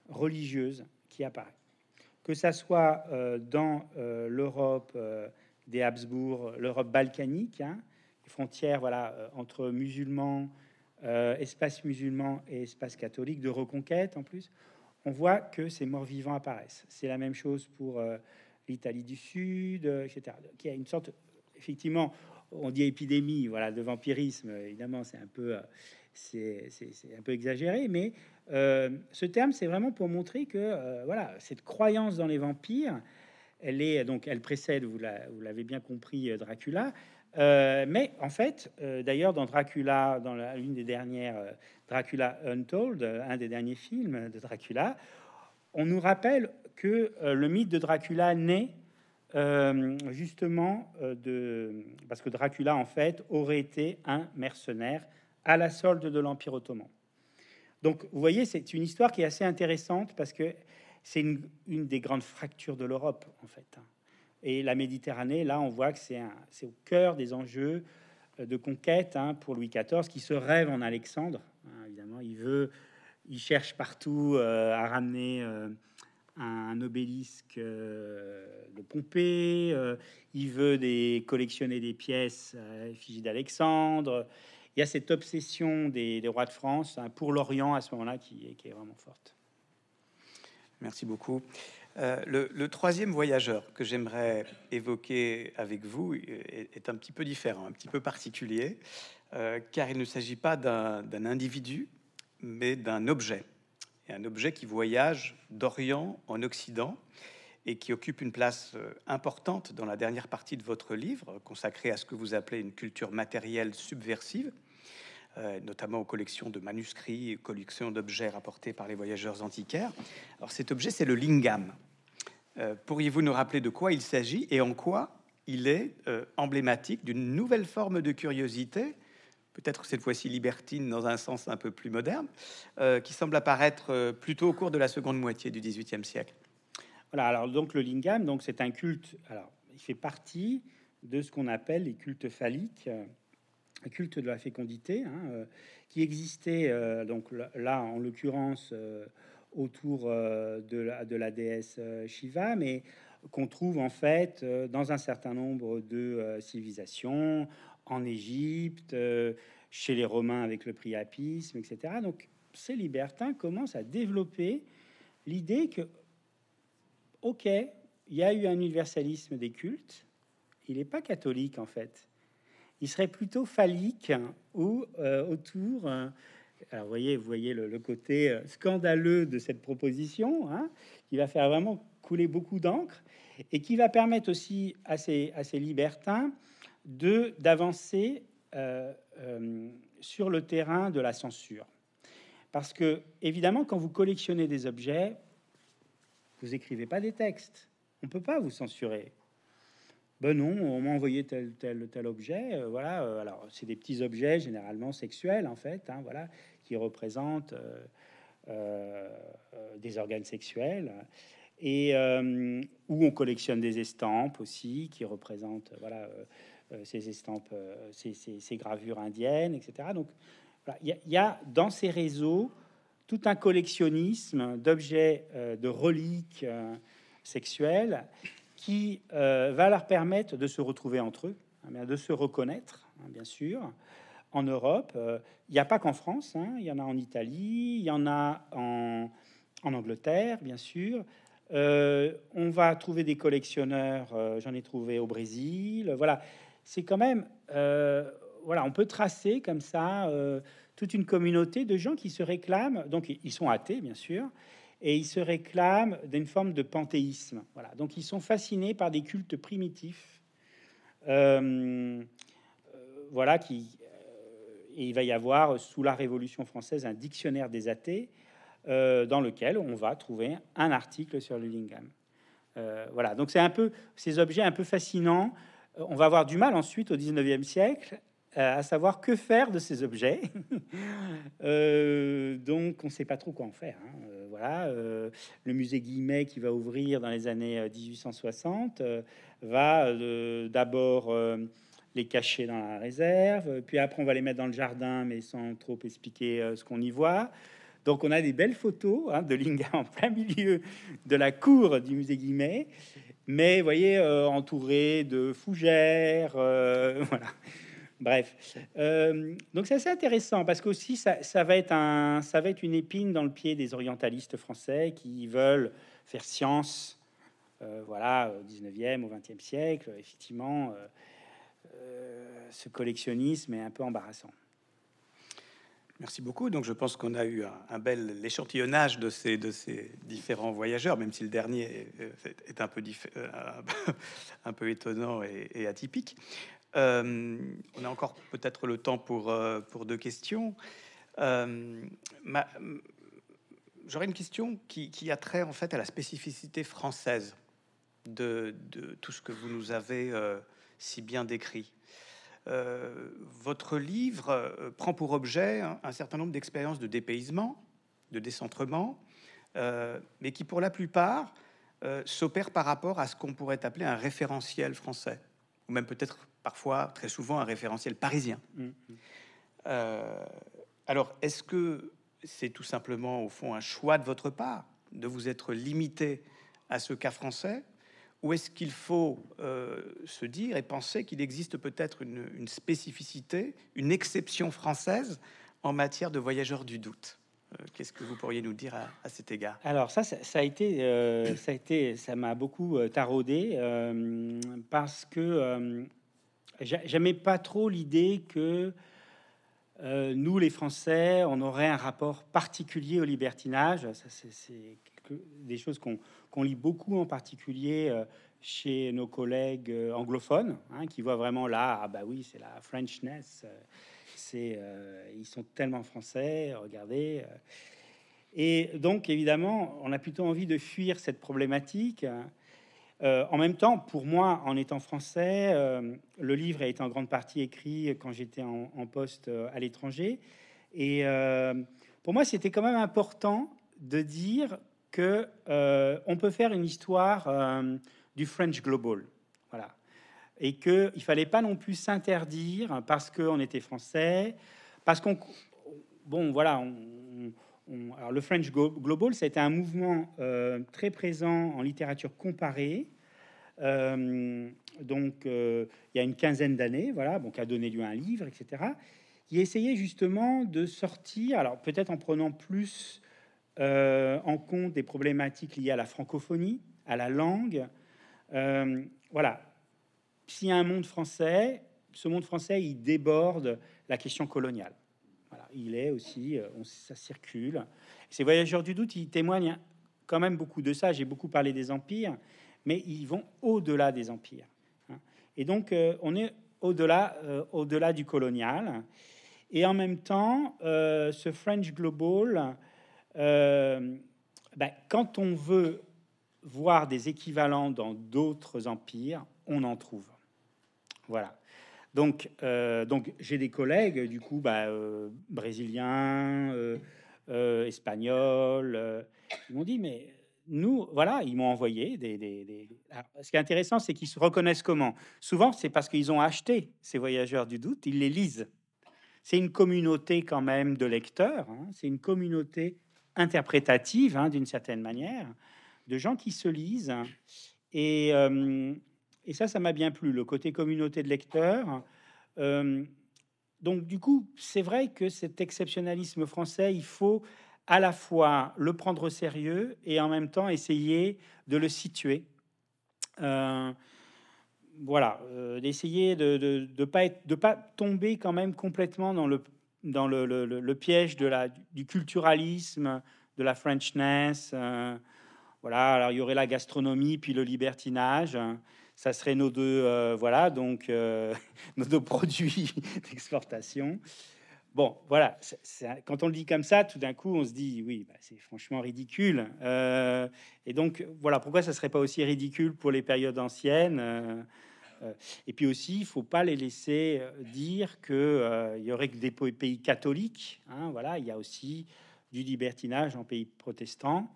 religieuse qui apparaît. Que ça soit dans l'Europe des Habsbourg, l'Europe balkanique, hein, frontière voilà, euh, entre musulmans, euh, espace musulman et espace catholique de reconquête en plus, on voit que ces morts vivants apparaissent. C'est la même chose pour euh, l'Italie du Sud, etc. Qui a une sorte, effectivement, on dit épidémie, voilà, de vampirisme. Évidemment, c'est un c'est, un peu exagéré, mais ce terme, c'est vraiment pour montrer que, voilà, cette croyance dans les vampires, elle est donc, elle précède, vous, l'avez bien compris, Dracula. Euh, mais en fait, euh, d'ailleurs, dans Dracula, dans l'une des dernières euh, Dracula Untold, un des derniers films de Dracula, on nous rappelle que le mythe de Dracula naît justement de parce que Dracula en fait aurait été un mercenaire à la solde de l'Empire ottoman. Donc, vous voyez, c'est une histoire qui est assez intéressante parce que c'est une, des grandes fractures de l'Europe, en fait. Et la Méditerranée, là, on voit que c'est au cœur des enjeux euh, de conquête hein, pour Louis XIV, qui se rêve en Alexandre. Hein, évidemment, il veut, il cherche partout euh, à ramener euh, un obélisque de Pompée, il veut des, collectionner des pièces à l'effigie d'Alexandre. Il y a cette obsession des, rois de France hein, pour l'Orient à ce moment-là qui, est vraiment forte. Merci beaucoup. Euh, le, troisième voyageur que j'aimerais évoquer avec vous est, un petit peu différent, un petit peu particulier, euh, car il ne s'agit pas d'un individu, mais d'un objet. Et un objet qui voyage d'Orient en Occident et qui occupe une place euh, importante dans la dernière partie de votre livre, consacré à ce que vous appelez une culture matérielle subversive, notamment aux collections de manuscrits et collections d'objets rapportés par les voyageurs antiquaires. Alors cet objet, c'est le lingam. Euh, pourriez-vous nous rappeler de quoi il s'agit et en quoi il est euh, emblématique d'une nouvelle forme de curiosité, peut-être cette fois-ci libertine dans un sens un peu plus moderne, euh, qui semble apparaître plutôt au cours de la seconde moitié du XVIIIe siècle? Voilà, alors donc le lingam, c'est un culte, alors il fait partie de ce qu'on appelle les cultes phalliques, culte de la fécondité, hein, qui existait donc là en l'occurrence autour euh, de la, de la déesse euh, Shiva, mais qu'on trouve en fait euh, dans un certain nombre de civilisations, en Égypte, chez les Romains avec le priapisme, etc. Donc ces libertins commencent à développer l'idée que, ok, il y a eu un universalisme des cultes, il n'est pas catholique en fait. Il serait plutôt phallique ou autour alors, vous voyez, vous voyez le, côté euh, scandaleux de cette proposition, hein, qui va faire vraiment couler beaucoup d'encre et qui va permettre aussi à ces, libertins de d'avancer euh, euh, sur le terrain de la censure. Parce que, évidemment, quand vous collectionnez des objets, vous écrivez pas des textes. On peut pas vous censurer. Ben non, on m'a envoyé tel, tel, tel objet. voilà. alors, c'est des petits objets, généralement sexuels, en fait. Hein, voilà qui représentent euh, euh, des organes sexuels et euh, où on collectionne des estampes aussi qui représentent voilà ces estampes, ces, gravures indiennes, etc. Donc il y, a dans ces réseaux tout un collectionnisme d'objets, de reliques sexuelles qui va leur permettre de se retrouver entre eux, hein, de se reconnaître, hein, bien sûr, en Europe. Euh, il n'y a pas qu'en France, hein. il y en a en Italie, il y en a en, Angleterre, bien sûr. Euh, on va trouver des collectionneurs, euh, j'en ai trouvé au Brésil. Voilà, c'est quand même, voilà, on peut tracer comme ça toute une communauté de gens qui se réclament, donc ils sont athées, bien sûr, et ils se réclament d'une forme de panthéisme. Voilà, donc ils sont fascinés par des cultes primitifs. voilà, qui, et il va y avoir sous la Révolution française un dictionnaire des athées euh, dans lequel on va trouver un article sur. Euh, voilà, donc c'est un peu ces objets un peu fascinants. Euh, on va avoir du mal ensuite au 19e siècle à savoir que faire de ces objets. donc on ne sait pas trop quoi en faire. Hein. Voilà, le musée Guimet qui va ouvrir dans les années 1860 va d'abord les cacher dans la réserve. Puis après, on va les mettre dans le jardin, mais sans trop expliquer euh, ce qu'on y voit. Donc, on a des belles photos hein, de Linga en plein milieu de la cour du musée Guimet, mais voyez, euh, entouré de fougères. Euh. Bref, donc c'est assez intéressant parce qu'aussi ça, va être un, ça va être une épine dans le pied des orientalistes français qui veulent faire science, voilà, au 19e, au 20e siècle, effectivement, euh, ce collectionnisme est un peu embarrassant. Merci beaucoup. Donc, je pense qu'on a eu un, bel échantillonnage de ces, de ces différents voyageurs, même si le dernier est, un, peu euh, un peu étonnant et, atypique. Euh, on a encore peut-être le temps pour, pour deux questions. J'aurais une question qui, a trait en fait à la spécificité française de, tout ce que vous nous avez si bien décrit. Euh, votre livre euh, prend pour objet un, certain nombre d'expériences de dépaysement, de décentrement, euh, mais qui pour la plupart s'opèrent par rapport à ce qu'on pourrait appeler un référentiel français, ou même peut-être parfois, très souvent, un référentiel parisien. Mm, mm. alors, est-ce que c'est tout simplement, au fond, un choix de votre part de vous être limité à ce cas français ou est-ce qu'il faut euh, se dire et penser qu'il existe peut-être une, spécificité, une exception française en matière de voyageurs du doute? euh, Qu'est-ce que vous pourriez nous dire à, cet égard Alors ça, ça, a été, euh, ça a été, ça m'a beaucoup taraudé parce que j'aimais pas trop l'idée que nous, les Français, on aurait un rapport particulier au libertinage. Ça, c'est des choses qu'on lit beaucoup, en particulier euh, chez nos collègues euh, anglophones, hein, qui voient vraiment là, ah bah oui, c'est la Frenchness, euh, c'est, ils sont tellement français, regardez. Et donc, évidemment, on a plutôt envie de fuir cette problématique. en même temps, pour moi, en étant français, le livre a été en grande partie écrit quand j'étais en, en, poste à l'étranger. Et pour moi, c'était quand même important de dire que euh, on peut faire une histoire euh, du French Global, voilà, et que il fallait pas non plus s'interdire parce qu'on était français, parce qu'on bon voilà, alors le French Global, ça a été un mouvement euh, très présent en littérature comparée. donc, il y a une quinzaine d'années, voilà, donc a donné lieu à un livre, etc. qui essayait justement de sortir, alors peut-être en prenant plus euh, en compte des problématiques liées à la francophonie, à la langue. Euh, voilà. S'il y a un monde français, ce monde français, il déborde la question coloniale. Il est aussi, euh, on, ça circule. Ces voyageurs du doute, ils témoignent quand même beaucoup de ça. J'ai beaucoup parlé des empires, mais ils vont au-delà des empires. Hein. Et donc, on est au-delà, au-delà du colonial. Et en même temps, ce French Global, euh, ben, quand on veut voir des équivalents dans d'autres empires, on en trouve. Voilà. Donc, euh, donc j'ai des collègues, du coup, bah, euh, brésiliens, espagnols, ils m'ont dit, mais nous, voilà, ils m'ont envoyé des. ce qui est intéressant, c'est qu'ils se reconnaissent comment? Souvent, c'est parce qu'ils ont acheté ces voyageurs du doute, ils les lisent. C'est une communauté quand même de lecteurs, hein. c'est une communauté interprétative, hein, d'une certaine manière, de gens qui se lisent. Et, euh, et ça, ça m'a bien plu, le côté communauté de lecteurs. Euh, donc, du coup, c'est vrai que cet exceptionnalisme français, il faut à la fois le prendre au sérieux et en même temps essayer de le situer. Euh, voilà, d'essayer de ne pas, de pas tomber quand même complètement dans le dans le, piège de la, du culturalisme, de la Frenchness. Voilà, alors il y aurait la gastronomie, puis le libertinage. Ça serait nos deux, euh, voilà, donc euh, nos deux produits d'exportation. Bon, voilà, quand on le dit comme ça, tout d'un coup, on se dit, oui, bah, c'est franchement ridicule. et donc, voilà, pourquoi ça serait pas aussi ridicule pour les périodes anciennes euh, et puis aussi, il faut pas les laisser euh, dire que euh, il y aurait que des pays catholiques. Hein, voilà, il y a aussi du libertinage en pays protestants.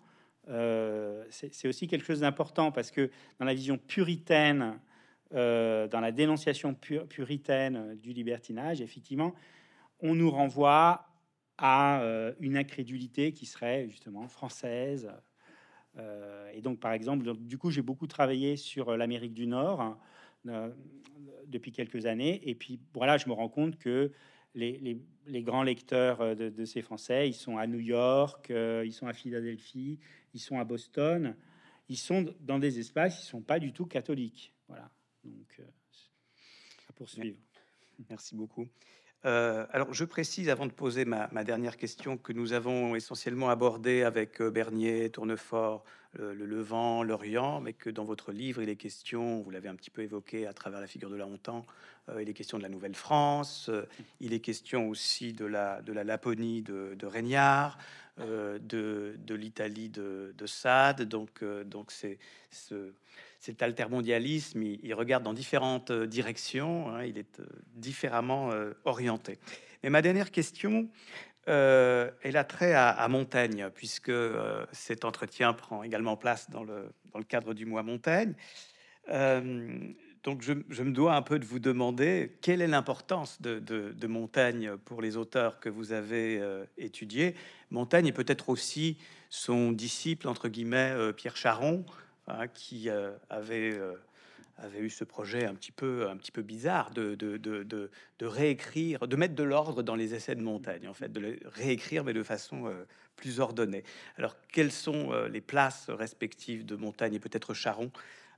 C'est aussi quelque chose d'important parce que dans la vision puritaine, dans la dénonciation puritaine du libertinage, effectivement, on nous renvoie à une incrédulité qui serait justement française. et donc, par exemple, du coup, j'ai beaucoup travaillé sur l'Amérique du Nord. Euh, depuis quelques années. Et puis voilà, je me rends compte que les, grands lecteurs euh, de, ces Français, ils sont à New York, euh, ils sont à Philadelphie, ils sont à Boston, ils sont dans des espaces, ils sont pas du tout catholiques. Voilà, donc à poursuivre. Merci beaucoup. alors, je précise avant de poser ma, dernière question que nous avons essentiellement abordé avec Bernier, Tournefort, le, Levant, l'Orient, mais que dans votre livre, il est question, vous l'avez un petit peu évoqué à travers la figure de la Hontan, euh, il est question de la Nouvelle-France, euh, il est question aussi de la, Laponie de, de Régnard, euh, de, de l'Italie de, de, Sade. Donc, donc c'est ce, cet altermondialisme, il, regarde dans différentes directions, hein, il est différemment orienté. Et ma dernière question, euh, elle a trait à, Montaigne, puisque euh, cet entretien prend également place dans le, cadre du mois Montaigne. Euh, donc je, me dois un peu de vous demander quelle est l'importance de, de, Montaigne pour les auteurs que vous avez euh, étudiés? Montaigne est peut-être aussi son disciple, entre guillemets, Pierre Charon, hein, qui avait avait eu ce projet un petit peu, bizarre de, de, de, de réécrire, de mettre de l'ordre dans les essais de montagne, en fait, de les réécrire, mais de façon euh, plus ordonnée. Alors, quelles sont euh, les places respectives de Montagne et peut-être Charon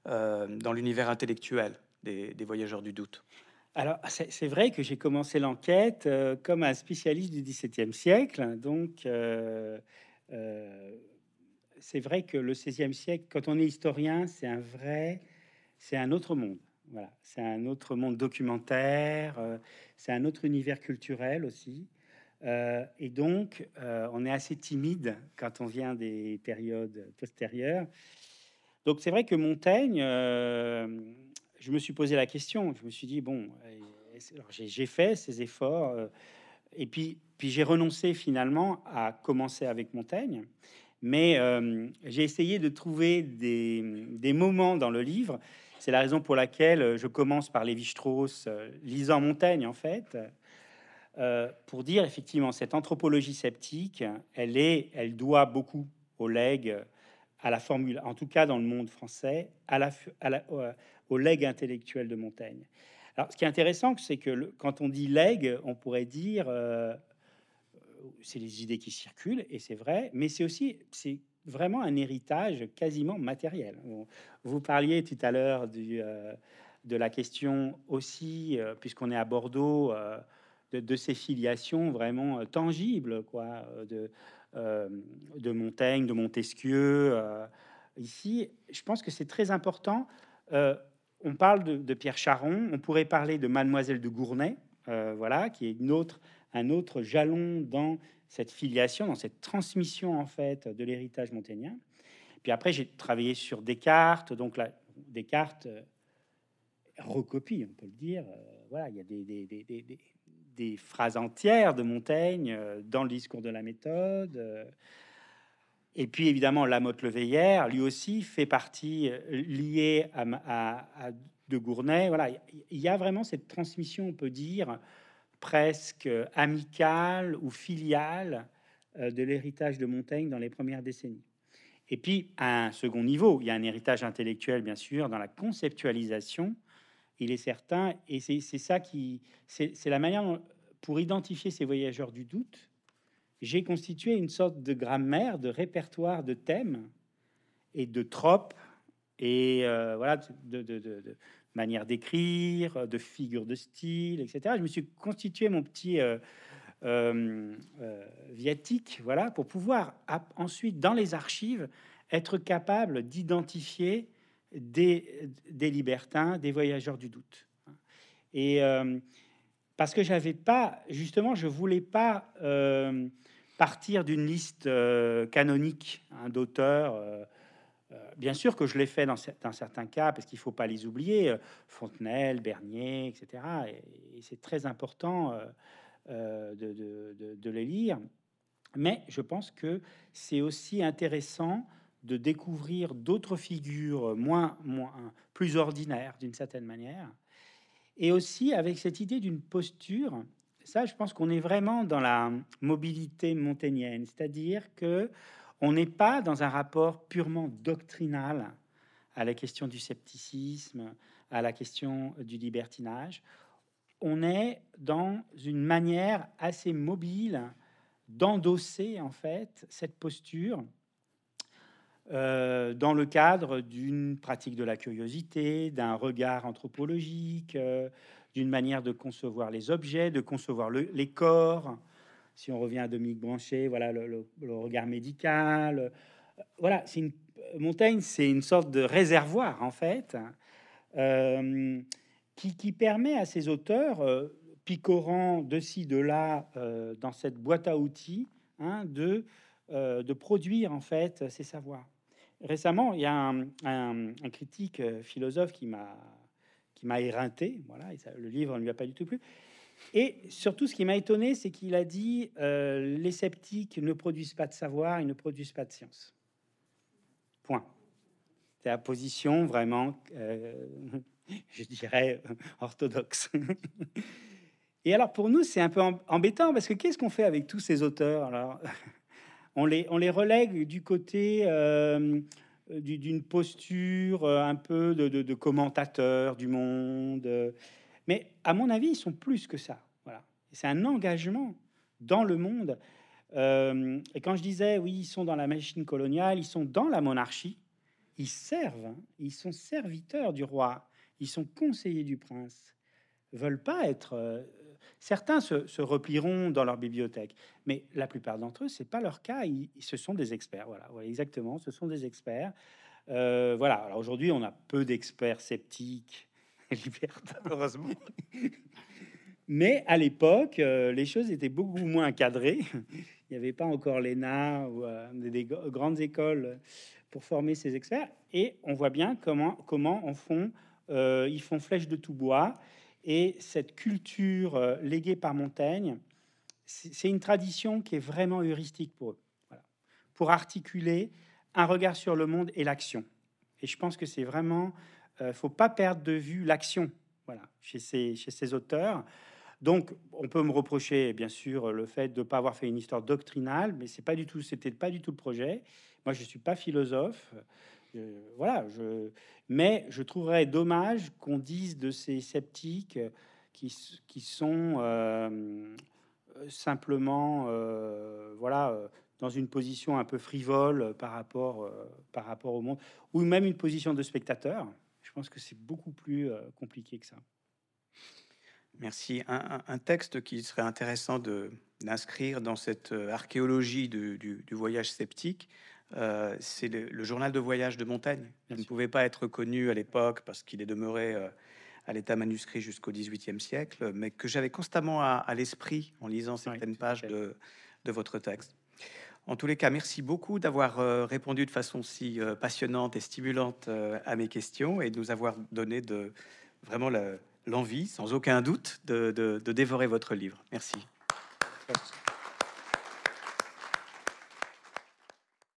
euh, dans l'univers intellectuel des, voyageurs du doute alors, c'est vrai que j'ai commencé l'enquête comme un spécialiste du XVIIe siècle. Donc, c'est vrai que le XVIe siècle, quand on est historien, c'est un vrai c'est un autre monde. Voilà, c'est un autre monde documentaire, euh, c'est un autre univers culturel aussi. Euh, et donc, euh, on est assez timide quand on vient des périodes postérieures. Donc, c'est vrai que Montaigne, je me suis posé la question. Je me suis dit, bon, j'ai fait ces efforts. et puis, j'ai renoncé finalement à commencer avec Montaigne. Mais j'ai essayé de trouver des, moments dans le livre c'est la raison pour laquelle euh, je commence par Lévi-Strauss, euh, lisant Montaigne en fait, euh, pour dire effectivement cette anthropologie sceptique, elle est, elle doit beaucoup au legs, à la formule, en tout cas dans le monde français, à la, au legs intellectuel de Montaigne. Alors, ce qui est intéressant, c'est que quand on dit legs, on pourrait dire c'est les idées qui circulent, et c'est vrai, mais c'est aussi c'est vraiment un héritage quasiment matériel. Vous parliez tout à l'heure euh, de la question aussi, euh, puisqu'on est à Bordeaux, euh, de, ces filiations vraiment tangibles, quoi, de Montaigne, de Montesquieu. ici, je pense que c'est très important. on parle de, Pierre Charon, on pourrait parler de Mademoiselle de Gournay, voilà, qui est une autre, un autre jalon dans cette filiation, dans cette transmission en fait de l'héritage montagnien. Puis après, j'ai travaillé sur Descartes, donc là, Descartes euh, recopie, on peut le dire. Euh, voilà, il y a des, des, des, des, phrases entières de Montaigne euh, dans le discours de la méthode. Et puis évidemment, Lamotte Leveillère, lui aussi, fait partie liée à, de Gournay. Voilà, il y a vraiment cette transmission, on peut dire, presque amicale ou filiale euh, de l'héritage de Montaigne dans les premières décennies. Et puis, à un second niveau, il y a un héritage intellectuel, bien sûr, dans la conceptualisation, il est certain, et c'est ça qui... C'est la manière pour identifier ces voyageurs du doute, j'ai constitué une sorte de grammaire, de répertoire de thèmes et de tropes, et euh, voilà, de, de, manière d'écrire, de figures de style, etc. Je me suis constitué mon petit euh, euh, euh, viatique, voilà, pour pouvoir ensuite, dans les archives, être capable d'identifier des, libertins, des voyageurs du doute. Et parce que j'avais pas, justement, je voulais pas partir d'une liste canonique hein, d'auteurs euh, bien sûr que je l'ai fait dans, certains cas, parce qu'il faut pas les oublier, euh, Fontenelle, Bernier, etc. Et, c'est très important euh, de, les lire. Mais je pense que c'est aussi intéressant de découvrir d'autres figures moins, moins, plus ordinaires d'une certaine manière. Et aussi avec cette idée d'une posture, ça je pense qu'on est vraiment dans la mobilité montaignienne, c'est-à-dire que on n'est pas dans un rapport purement doctrinal à la question du scepticisme, à la question du libertinage. On est dans une manière assez mobile d'endosser en fait cette posture euh, dans le cadre d'une pratique de la curiosité, d'un regard anthropologique, euh, d'une manière de concevoir les objets, de concevoir les corps, si on revient à Dominique Branchet, voilà le, regard médical. Euh, voilà, c'est une Montaigne, c'est une sorte de réservoir en fait, qui, permet à ces auteurs, picorant de ci de là dans cette boîte à outils, hein, de, de produire en fait ces savoirs. Récemment, il y a un, critique philosophe qui m'a qui m'a éreinté, voilà, le livre ne lui a pas du tout plu, et surtout, ce qui m'a étonné, c'est qu'il a dit euh, les sceptiques ne produisent pas de savoir, ils ne produisent pas de science. Point. C'est la position vraiment. Euh, je dirais, orthodoxe. Et alors pour nous, c'est un peu embêtant parce que qu'est-ce qu'on fait avec tous ces auteurs on les, on les relègue du côté euh, d'une posture euh, un peu de, de, commentateur du monde. Mais à mon avis, ils sont plus que ça. Voilà. C'est un engagement dans le monde. Euh, et quand je disais, oui, ils sont dans la machine coloniale, ils sont dans la monarchie, ils servent, hein. ils sont serviteurs du roi, ils sont conseillers du prince, veulent pas être Certains se, replieront dans leur bibliothèque, mais la plupart d'entre eux, c'est pas leur cas. Ils, ce sont des experts. Voilà, exactement. Ce sont des experts. Euh, voilà. Alors aujourd'hui, on a peu d'experts sceptiques et heureusement. mais à l'époque, euh, les choses étaient beaucoup moins cadrées. Il n'y avait pas encore l'ENA ou euh, des, grandes écoles pour former ces experts. Et on voit bien comment, comment on font, ils font flèche de tout bois et cette culture euh, léguée par Montaigne, c'est une tradition qui est vraiment heuristique pour eux, pour articuler un regard sur le monde et l'action. Et je pense que c'est vraiment, euh, faut pas perdre de vue l'action, voilà, chez ces, auteurs. Donc, on peut me reprocher, bien sûr, le fait de ne pas avoir fait une histoire doctrinale, mais c'est pas du tout, c'était pas du tout le projet. Moi, je suis pas philosophe. Euh, voilà, je, mais je trouverais dommage qu'on dise de ces sceptiques qui, sont euh, simplement, euh, voilà, dans une position un peu frivole par rapport, par rapport au monde, ou même une position de spectateur. Je pense que c'est beaucoup plus compliqué que ça. Merci. Un, texte qui serait intéressant d'inscrire dans cette archéologie du, voyage sceptique, euh, c'est le, journal de voyage de Montaigne. Il ne pouvait pas être connu à l'époque parce qu'il est demeuré euh, à l'état manuscrit jusqu'au XVIIIe siècle, mais que j'avais constamment à, l'esprit en lisant certaines pages de, votre texte. En tous les cas, merci beaucoup d'avoir euh, répondu de façon si passionnante et stimulante à mes questions et de nous avoir donné de, vraiment l'envie, sans aucun doute, de, de, dévorer votre livre. Merci. merci.